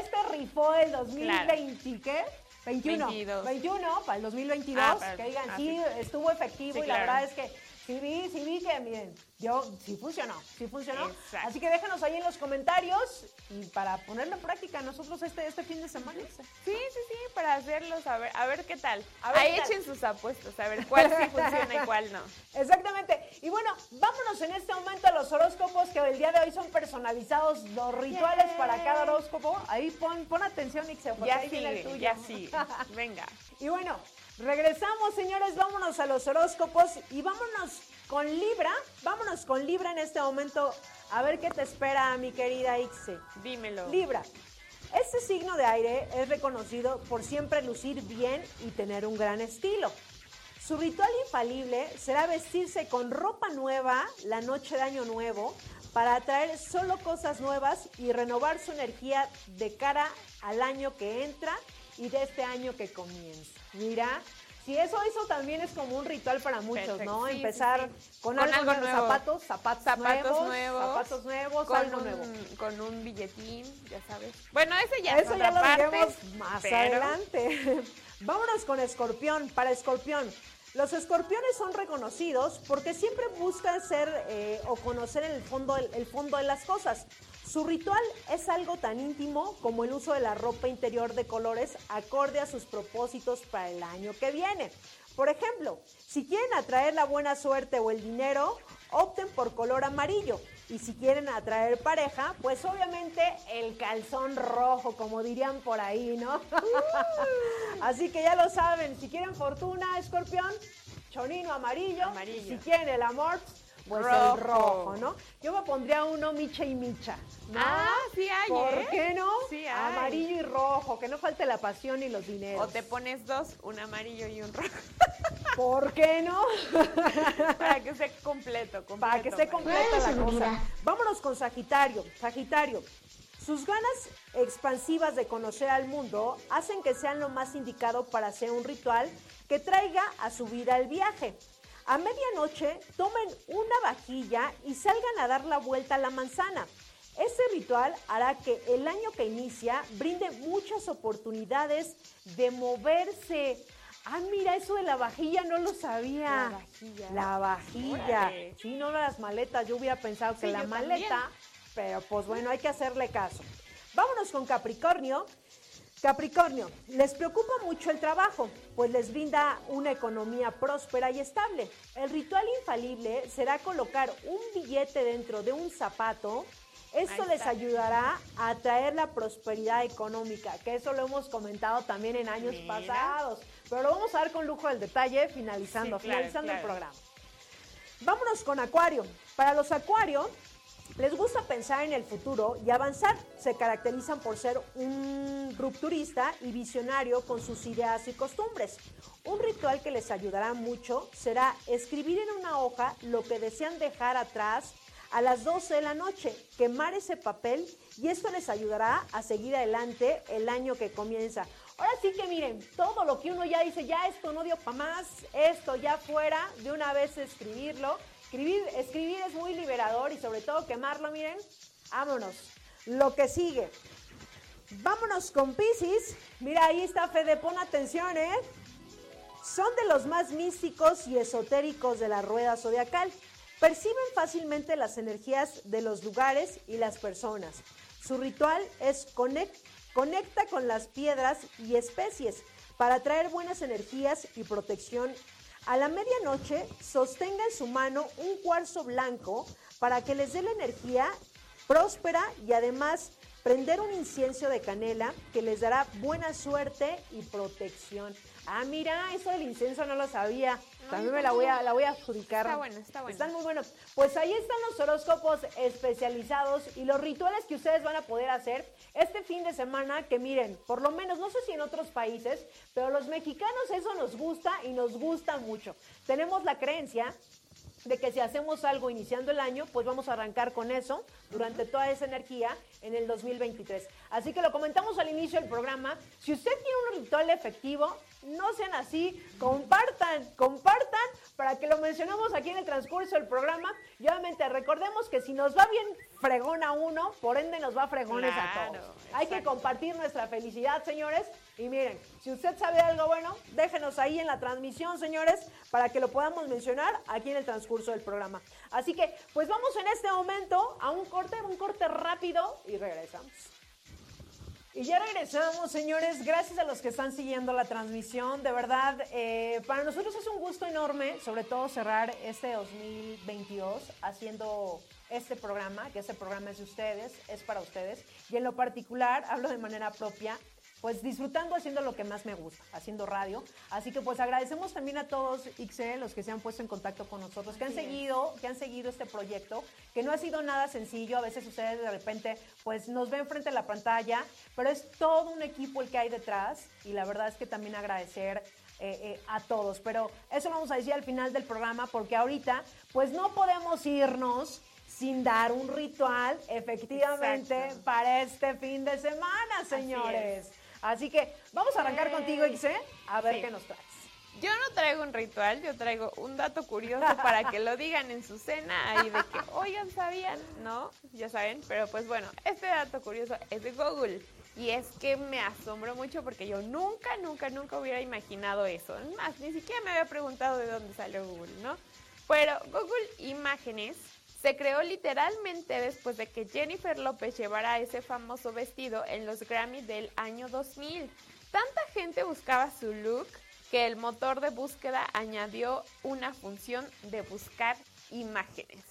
este rifó el 2020, ¿qué? 21. 22. 21 para el 2022. Ah, para- que digan, ah, sí, sí. estuvo efectivo Sí, y la claro. verdad es que sí vi, sí vi que, miren, yo, sí funcionó, sí funcionó. Exacto. Así que déjanos ahí en los comentarios y para ponerlo en práctica nosotros este, este fin de semana. Sí, sí, sí, para hacerlos, a ver, a ver qué tal. A ver Ahí qué tal. echen sus apuestas, a ver cuál sí funciona y cuál no. Exactamente. Y bueno, vámonos en este momento a los horóscopos que el día de hoy son personalizados, los rituales para cada horóscopo. Ahí pon, pon atención, Ixel, porque Ya ahí el tuyo. ya sí. Venga. y bueno, regresamos, señores, vámonos a los horóscopos y vámonos con Libra. Vámonos con Libra en este momento. A ver qué te espera, mi querida Ixe. Dímelo. Libra. Este signo de aire es reconocido por siempre lucir bien y tener un gran estilo. Su ritual infalible será vestirse con ropa nueva la noche de Año Nuevo para atraer solo cosas nuevas y renovar su energía de cara al año que entra y de este año que comienza. Mira, si eso, eso también es como un ritual para muchos, Perfecto. ¿no? Sí, sí, Empezar sí. con, Con algo, algo nuevo, zapatos, zapatos, Zapatos nuevos, nuevos, zapatos nuevos, con algo un, nuevo. con un billetín, ya sabes. Bueno, ese ya es Eso otra ya lo parte, veremos más pero- adelante. Vámonos con Escorpión. Para Escorpión, los escorpiones son reconocidos porque siempre buscan ser eh, o conocer el fondo, el fondo de las cosas. Su ritual es algo tan íntimo como el uso de la ropa interior de colores acorde a sus propósitos para el año que viene. Por ejemplo, si quieren atraer la buena suerte o el dinero, opten por color amarillo. Y si quieren atraer pareja, pues obviamente el calzón rojo, como dirían por ahí, ¿no? Así que ya lo saben, si quieren fortuna, escorpión, chonino amarillo. Amarillo. Si quieren el amor, pues Rojo. el rojo, ¿no? Yo me pondría uno micha y micha. ¿no? Ah, sí hay, ¿Por ¿eh? qué no? Sí hay. Amarillo y rojo, que no falte la pasión y los dineros. O te pones dos, un amarillo y un rojo, ¿Por qué no? para que esté completo, completo. Para que esté completa la cosa. Vámonos con Sagitario. Sagitario. Sus ganas expansivas de conocer al mundo hacen que sean lo más indicado para hacer un ritual que traiga a su vida el viaje. A medianoche tomen una vajilla y salgan a dar la vuelta a la manzana. Este ritual hará que el año que inicia brinde muchas oportunidades de moverse. Ah, mira, eso de la vajilla no lo sabía. La vajilla. La vajilla. Órale. Sí, no las maletas. Yo hubiera pensado que la maleta, también. pero pues bueno, hay que hacerle caso. Vámonos con Capricornio. Capricornio, les preocupa mucho el trabajo, pues les brinda una economía próspera y estable. El ritual infalible será colocar un billete dentro de un zapato. Esto les ayudará a atraer la prosperidad económica, que eso lo hemos comentado también en años Mira. pasados. Pero lo vamos a ver con lujo del detalle finalizando, Sí, claro, finalizando el programa. Vámonos con Acuario. Para los Acuario, les gusta pensar en el futuro y avanzar. Se caracterizan por ser un rupturista y visionario con sus ideas y costumbres. Un ritual que les ayudará mucho será escribir en una hoja lo que desean dejar atrás a las 12 de la noche, quemar ese papel y esto les ayudará a seguir adelante el año que comienza. Ahora sí que miren, todo lo que uno ya dice, ya esto no dio para más, esto ya fuera, de una vez escribirlo. Escribir, es muy liberador y sobre todo quemarlo, miren, vámonos. Lo que sigue. Vámonos con Pisces. Mira, ahí está Fede, pon atención, ¿eh? Son de los más místicos y esotéricos de la rueda zodiacal. Perciben fácilmente las energías de los lugares y las personas. Su ritual es conec- conecta con las piedras y especies para traer buenas energías y protección. A la medianoche sostenga en su mano un cuarzo blanco para que les dé la energía próspera y además prender un incienso de canela que les dará buena suerte y protección. Ah, mira, eso del incienso no lo sabía. También me la voy a, la voy a adjudicar. Está bueno, está bueno. Están muy buenos. Pues ahí están los horóscopos especializados y los rituales que ustedes van a poder hacer este fin de semana. Que miren, por lo menos, no sé si en otros países, pero los mexicanos eso nos gusta y nos gusta mucho. Tenemos la creencia de que si hacemos algo iniciando el año, pues vamos a arrancar con eso durante toda esa energía en el 2023. Así que lo comentamos al inicio del programa. Si usted tiene un ritual efectivo, no sean así, compartan, compartan para que lo mencionemos aquí en el transcurso del programa. Y obviamente recordemos que si nos va bien fregón a uno, por ende nos va fregones a todos. Hay que compartir nuestra felicidad, señores. Y miren, si usted sabe algo bueno, déjenos ahí en la transmisión, señores, para que lo podamos mencionar aquí en el transcurso del programa. Así que, pues vamos en este momento a un corte, un corte rápido y regresamos. Y ya regresamos, señores. Gracias a los que están siguiendo la transmisión. De verdad, eh, para nosotros es un gusto enorme, sobre todo cerrar este 2022 haciendo este programa, que este programa es de ustedes, es para ustedes. Y en lo particular, hablo de manera propia, pues disfrutando haciendo lo que más me gusta, haciendo radio. Así que pues agradecemos también a todos, XE, los que se han puesto en contacto con nosotros, que han seguido, que han seguido este proyecto, que no ha sido nada sencillo. A veces ustedes de repente pues nos ven frente a la pantalla, pero es todo un equipo el que hay detrás y la verdad es que también agradecer eh, eh, a todos. Pero eso lo vamos a decir al final del programa porque ahorita pues no podemos irnos sin dar un ritual efectivamente Exacto. para este fin de semana, señores. Así, que vamos a arrancar contigo, Ixe, a ver Sí. qué nos traes. Yo no traigo un ritual, yo traigo un dato curioso para que lo digan en su cena ahí de que, oigan, ¿sabían? No, ya saben, pero pues bueno, este dato curioso es de Google y es que me asombró mucho porque yo nunca, nunca, nunca hubiera imaginado eso. Es Más, ni siquiera me había preguntado de dónde salió Google, ¿no? Pero Google Imágenes se creó literalmente después de que Jennifer López llevara ese famoso vestido en los Grammy del año 2000. Tanta gente buscaba su look que el motor de búsqueda añadió una función de buscar imágenes.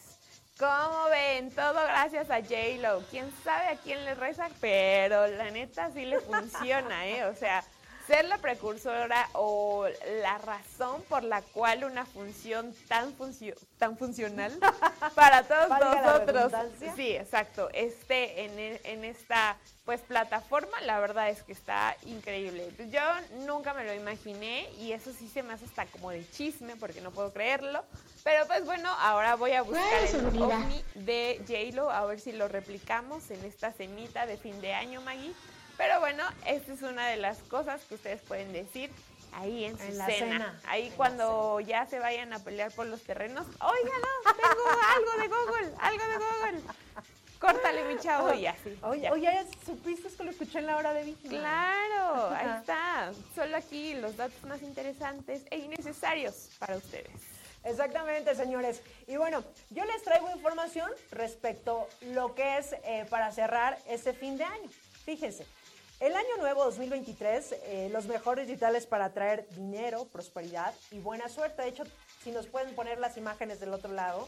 Como ven, todo gracias a J-Lo. Quién sabe a quién le reza, pero la neta sí le funciona, ¿eh? O sea, ser la precursora o la razón por la cual una función tan, funcio- tan funcional para todos nosotros. Sí, exacto. Esté en, e- en esta pues plataforma, la verdad es que está increíble. Yo nunca me lo imaginé y eso sí se me hace hasta como de chisme porque no puedo creerlo. Pero pues bueno, ahora voy a buscar el ovni de J-Lo a ver si lo replicamos en esta cenita de fin de año, Maggie. Pero bueno, esta es una de las cosas que ustedes pueden decir ahí en su En la cena. cena, Ahí en cuando ya se vayan a pelear por los terrenos. Oiga, no, tengo algo de Google, algo de Google. Córtale, mi chavo, y así. Oye, ya. oye, ¿supiste que lo escuché en la hora de víctima? Claro, ahí está. Solo aquí los datos más interesantes e innecesarios para ustedes. Exactamente, señores. Y bueno, yo les traigo información respecto lo que es eh, para cerrar este fin de año. Fíjense, el año nuevo 2023, eh, los mejores rituales para traer dinero, prosperidad y buena suerte. De hecho, si nos pueden poner las imágenes del otro lado.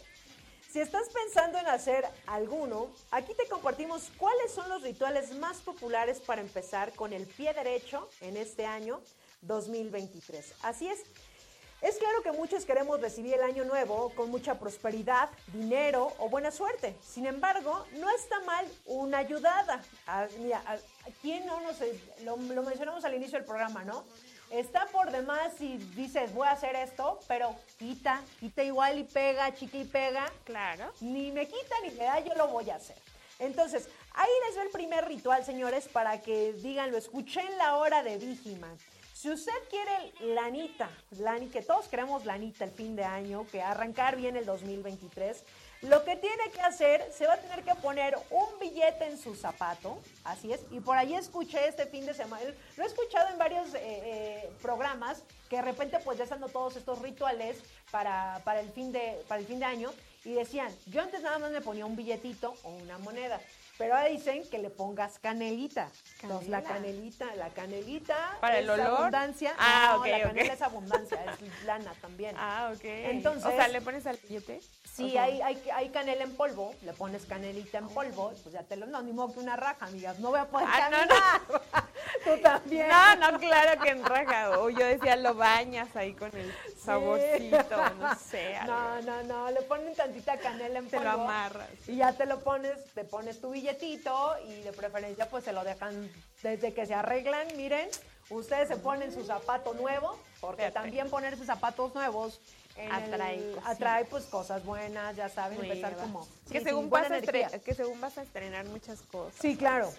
Si estás pensando en hacer alguno, aquí te compartimos cuáles son los rituales más populares para empezar con el pie derecho en este año 2023. Así es. Es claro que muchos queremos recibir el año nuevo con mucha prosperidad, dinero o buena suerte. Sin embargo, no está mal una ayudada. Ah, mira, ah, ¿quién no nos... Lo, lo mencionamos al inicio del programa, ¿no? Está por demás si dices, voy a hacer esto, pero quita, quita igual y pega, chica y pega. Claro. Ni me quita ni me da, yo lo voy a hacer. Entonces, ahí les va el primer ritual, señores, para que digan, lo escuché en la hora de Vigiman. Si usted quiere lanita, lani, que todos queremos lanita el fin de año, que arrancar bien el 2023, lo que tiene que hacer, se va a tener que poner un billete en su zapato, así es, y por ahí escuché este fin de semana, lo he escuchado en varios eh, eh, programas, que de repente pues ya están todos estos rituales para, para, el fin de, para el fin de año, y decían, yo antes nada más me ponía un billetito o una moneda, pero ahora dicen que le pongas canelita. Entonces, la Canela. canelita, la canelita ¿Para el olor? abundancia. Ah, no, ok, la canela es abundancia, es lana también. Ah, ok. Entonces- O sea, ¿le pones al billete? Sí, hay, hay, hay canela en polvo, le pones canelita en polvo, pues ya te lo... No, ni modo que una raja, amigas, no voy a poder Ah, no, caminar. Tú también. No, no, claro que en raja. O yo decía, lo bañas ahí con el saborcito, no sé. No, no, no, le ponen tantita canela en Te polvo. lo amarras. Y ya te lo pones, te pones tu billetito y de preferencia pues se lo dejan desde que se arreglan, miren, ustedes se ponen su zapato nuevo, porque Perfecto. también ponerse zapatos nuevos el- Atrae atrae pues cosas buenas, ya saben, empezar como que, sí, según vas a que según vas a estrenar muchas cosas. Sí, claro.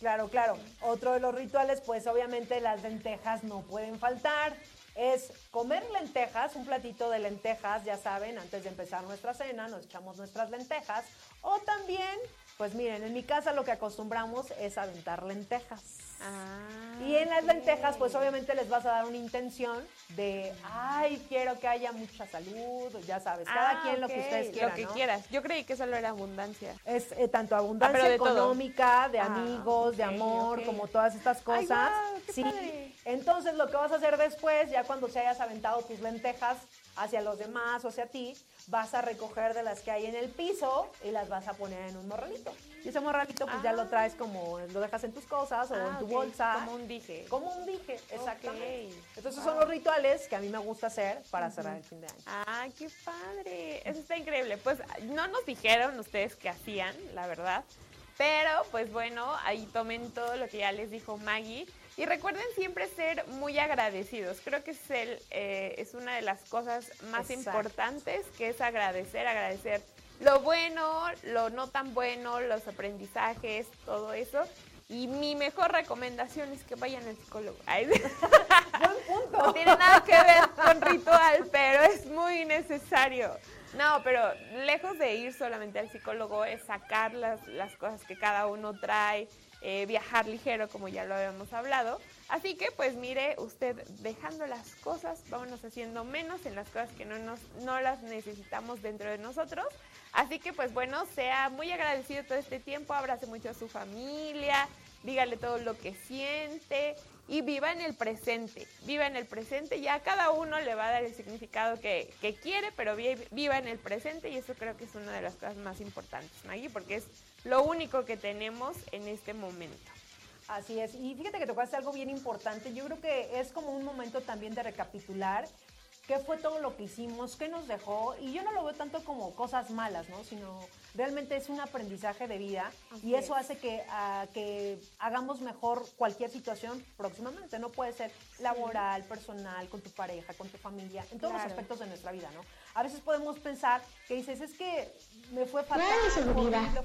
Claro, claro. Otro de los rituales, pues obviamente las lentejas no pueden faltar. Es comer lentejas, un platito de lentejas, ya saben, antes de empezar nuestra cena, nos echamos nuestras lentejas. O también, pues miren, en mi casa lo que acostumbramos es aventar lentejas. Ah, Y en las lentejas, pues obviamente les vas a dar una intención de, ay, quiero que haya mucha salud, ya sabes, cada Ah, quien lo que ustedes quieran. Lo que ¿no? quieras. Yo creí que solo era abundancia. Es eh, tanto abundancia Ah, todo. económica, de amigos, de amor, como todas estas Ay, cosas. guau, qué sí. padre. Entonces lo que vas a hacer después, ya cuando se hayas aventado tus lentejas hacia los demás o hacia ti, vas a recoger de las que hay en el piso y las vas a poner en un morralito. Y ese morralito pues ya Ah. lo traes como, lo dejas en tus cosas o Ah, en tu bolsa. Como un dije. Como un dije, exactamente. Ok. Entonces son los rituales que a mí me gusta hacer para cerrar el fin de año. Ah, qué padre. Eso está increíble. Pues no nos dijeron ustedes qué hacían, la verdad. Pero, pues bueno, ahí tomen todo lo que ya les dijo Maggie. Y recuerden siempre ser muy agradecidos. Creo que es, el, eh, es una de las cosas más Exacto. importantes, que es agradecer, agradecer lo bueno, lo no tan bueno, los aprendizajes, todo eso. Y mi mejor recomendación es que vayan al psicólogo. Ay, No tiene nada que ver con ritual, pero es muy necesario. No, pero lejos de ir solamente al psicólogo es sacar las, las cosas que cada uno trae, eh, viajar ligero, como ya lo habíamos hablado. Así que, pues mire, usted dejando las cosas, vámonos haciendo menos en las cosas que no, nos, no las necesitamos dentro de nosotros. Así que, pues bueno, sea muy agradecido todo este tiempo, abrace mucho a su familia, dígale todo lo que siente y viva en el presente, viva en el presente, ya cada uno le va a dar el significado que, que quiere, pero viva en el presente y eso creo que es una de las cosas más importantes, Maggie, porque es lo único que tenemos en este momento. Así es, y fíjate que tocaste algo bien importante, yo creo que es como un momento también de recapitular qué fue todo lo que hicimos, qué nos dejó, y yo no lo veo tanto como cosas malas, ¿no? Sino realmente es un aprendizaje de vida y eso hace que, que hagamos mejor cualquier situación próximamente, no puede ser laboral, personal, con tu pareja, con tu familia, en todos los aspectos de nuestra vida, ¿no? A veces podemos pensar que dices, es que me fue fatal,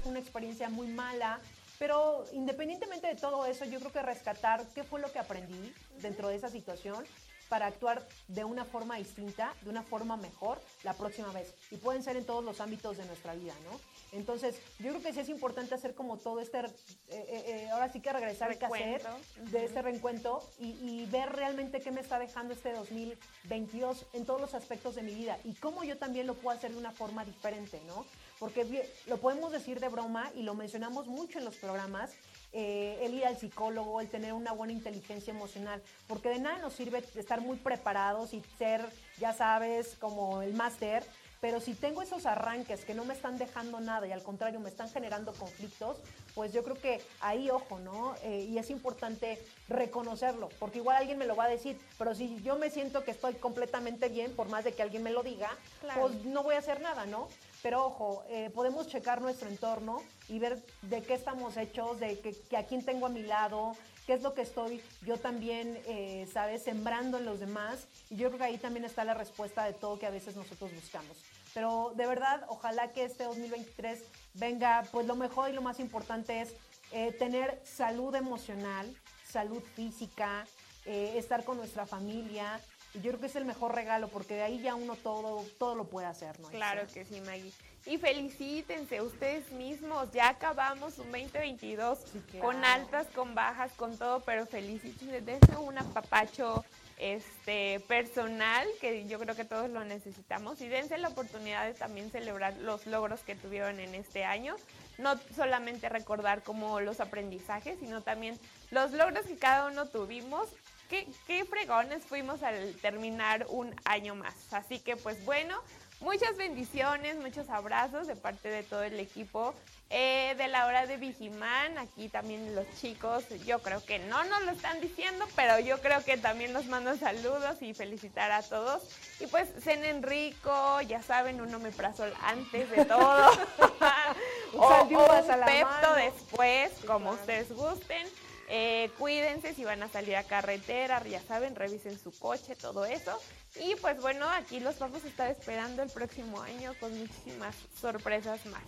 fue una experiencia muy mala, pero independientemente de todo eso, yo creo que rescatar qué fue lo que aprendí dentro de esa situación para actuar de una forma distinta, de una forma mejor la próxima vez. Y pueden ser en todos los ámbitos de nuestra vida, ¿no? Entonces, yo creo que sí es importante hacer como todo este, eh, eh, eh, ahora sí que regresar a hacer de este reencuentro y, y, ver realmente qué me está dejando este 2022 en todos los aspectos de mi vida y cómo yo también lo puedo hacer de una forma diferente, ¿no? Porque lo podemos decir de broma y lo mencionamos mucho en los programas, eh, el ir al psicólogo, el tener una buena inteligencia emocional, porque de nada nos sirve estar muy preparados y ser, ya sabes, como el máster, pero si tengo esos arranques que no me están dejando nada y al contrario me están generando conflictos, pues yo creo que ahí ojo, ¿no? Eh, y es importante reconocerlo, porque igual alguien me lo va a decir, pero si yo me siento que estoy completamente bien, por más de que alguien me lo diga, pues no voy a hacer nada, ¿no? Pero ojo, eh, podemos checar nuestro entorno y ver de qué estamos hechos, de que, a quién tengo a mi lado, qué es lo que estoy yo también, eh, ¿sabes?, sembrando en los demás. Y yo creo que ahí también está la respuesta de todo que a veces nosotros buscamos. Pero de verdad, ojalá que este 2023 venga, pues lo mejor y lo más importante es eh, tener salud emocional, salud física, estar con nuestra familia, y yo creo que es el mejor regalo porque de ahí ya uno todo, todo lo puede hacer, ¿no? Claro que sí, Maggie. Y felicítense ustedes mismos, ya acabamos un 2022 con altas, con bajas, con todo, pero felicítense, dense un apapacho este, personal, que yo creo que todos lo necesitamos, y dense la oportunidad de también celebrar los logros que tuvieron en este año, no solamente recordar como los aprendizajes, sino también los logros que cada uno tuvimos qué, fregones fuimos al terminar un año más. Así que pues bueno, muchas bendiciones, muchos abrazos de parte de todo el equipo eh, de la hora de Vigimán. Aquí también los chicos, yo creo que no nos lo están diciendo, pero yo creo que también nos mandan saludos y felicitar a todos. Y pues cenen rico, ya saben, un omeprazol antes de todo. o, un pepto después, como ustedes gusten. Eh, cuídense si van a salir a carretera, ya saben, revisen su coche, todo eso. Y pues bueno, aquí los vamos a estar esperando el próximo año con muchísimas sorpresas más.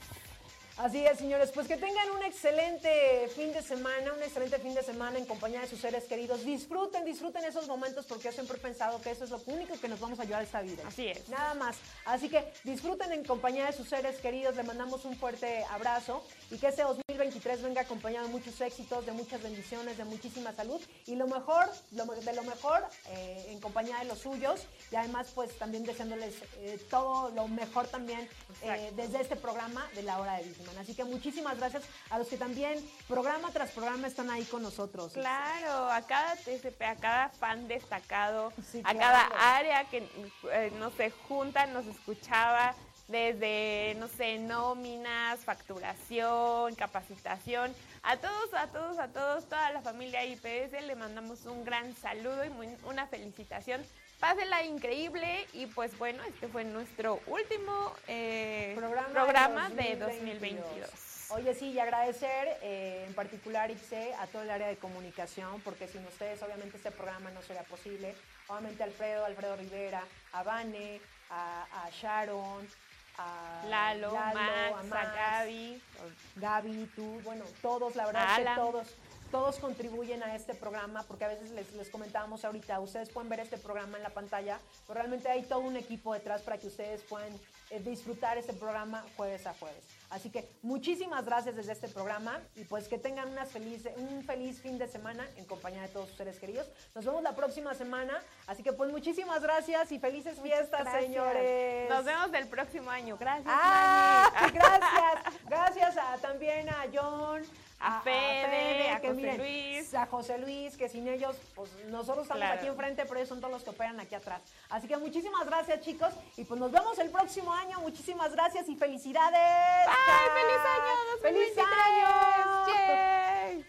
Así es, señores, pues que tengan un excelente fin de semana, un excelente fin de semana en compañía de sus seres queridos. Disfruten, disfruten esos momentos porque yo siempre he pensado que eso es lo único que nos vamos a ayudar a esta vida. Así es. Nada más. Así que disfruten en compañía de sus seres queridos, le mandamos un fuerte abrazo y que este 2023 venga acompañado de muchos éxitos, de muchas bendiciones, de muchísima salud y lo mejor, de lo mejor eh, en compañía de los suyos y además pues también deseándoles eh, todo lo mejor también eh, desde este programa de la hora de Víctima. Así que muchísimas gracias a los que también programa tras programa están ahí con nosotros. Claro, a cada TCP, a cada fan destacado, a cada área que eh, no se junta, nos escuchaba desde, no sé, nóminas, facturación, capacitación. A todos, a todos, a todos, toda la familia IPS le mandamos un gran saludo y una felicitación Pásenla increíble y pues bueno, este fue nuestro último eh, programa, de 2022. Oye, sí, y agradecer eh, en particular, Ixe, a todo el área de comunicación, porque sin ustedes obviamente este programa no sería posible. Obviamente Alfredo, Alfredo Rivera, a Vane, a, Sharon, a Lalo, a Max, a Gaby. Gaby, tú, bueno, todos, la verdad Alan. que todos, todos contribuyen a este programa, porque a veces les, les comentábamos ahorita, ustedes pueden ver este programa en la pantalla, pero realmente hay todo un equipo detrás para que ustedes puedan eh, disfrutar este programa jueves a jueves. Así que muchísimas gracias desde este programa y pues que tengan unas feliz, un feliz fin de semana en compañía de todos sus seres queridos. Nos vemos la próxima semana, así que pues muchísimas gracias y felices fiestas, Gracias. señores. Nos vemos del próximo año. Gracias. Ah, gracias. Gracias a, también a John. A Fede, a que José Luis. A José Luis, que sin ellos, pues nosotros estamos Claro. aquí enfrente, pero ellos son todos los que operan aquí atrás. Así que muchísimas gracias, chicos. Y pues nos vemos el próximo año. Muchísimas gracias y felicidades. Bye, ¡Ay, feliz año! ¡Feliz año! ¡Yay!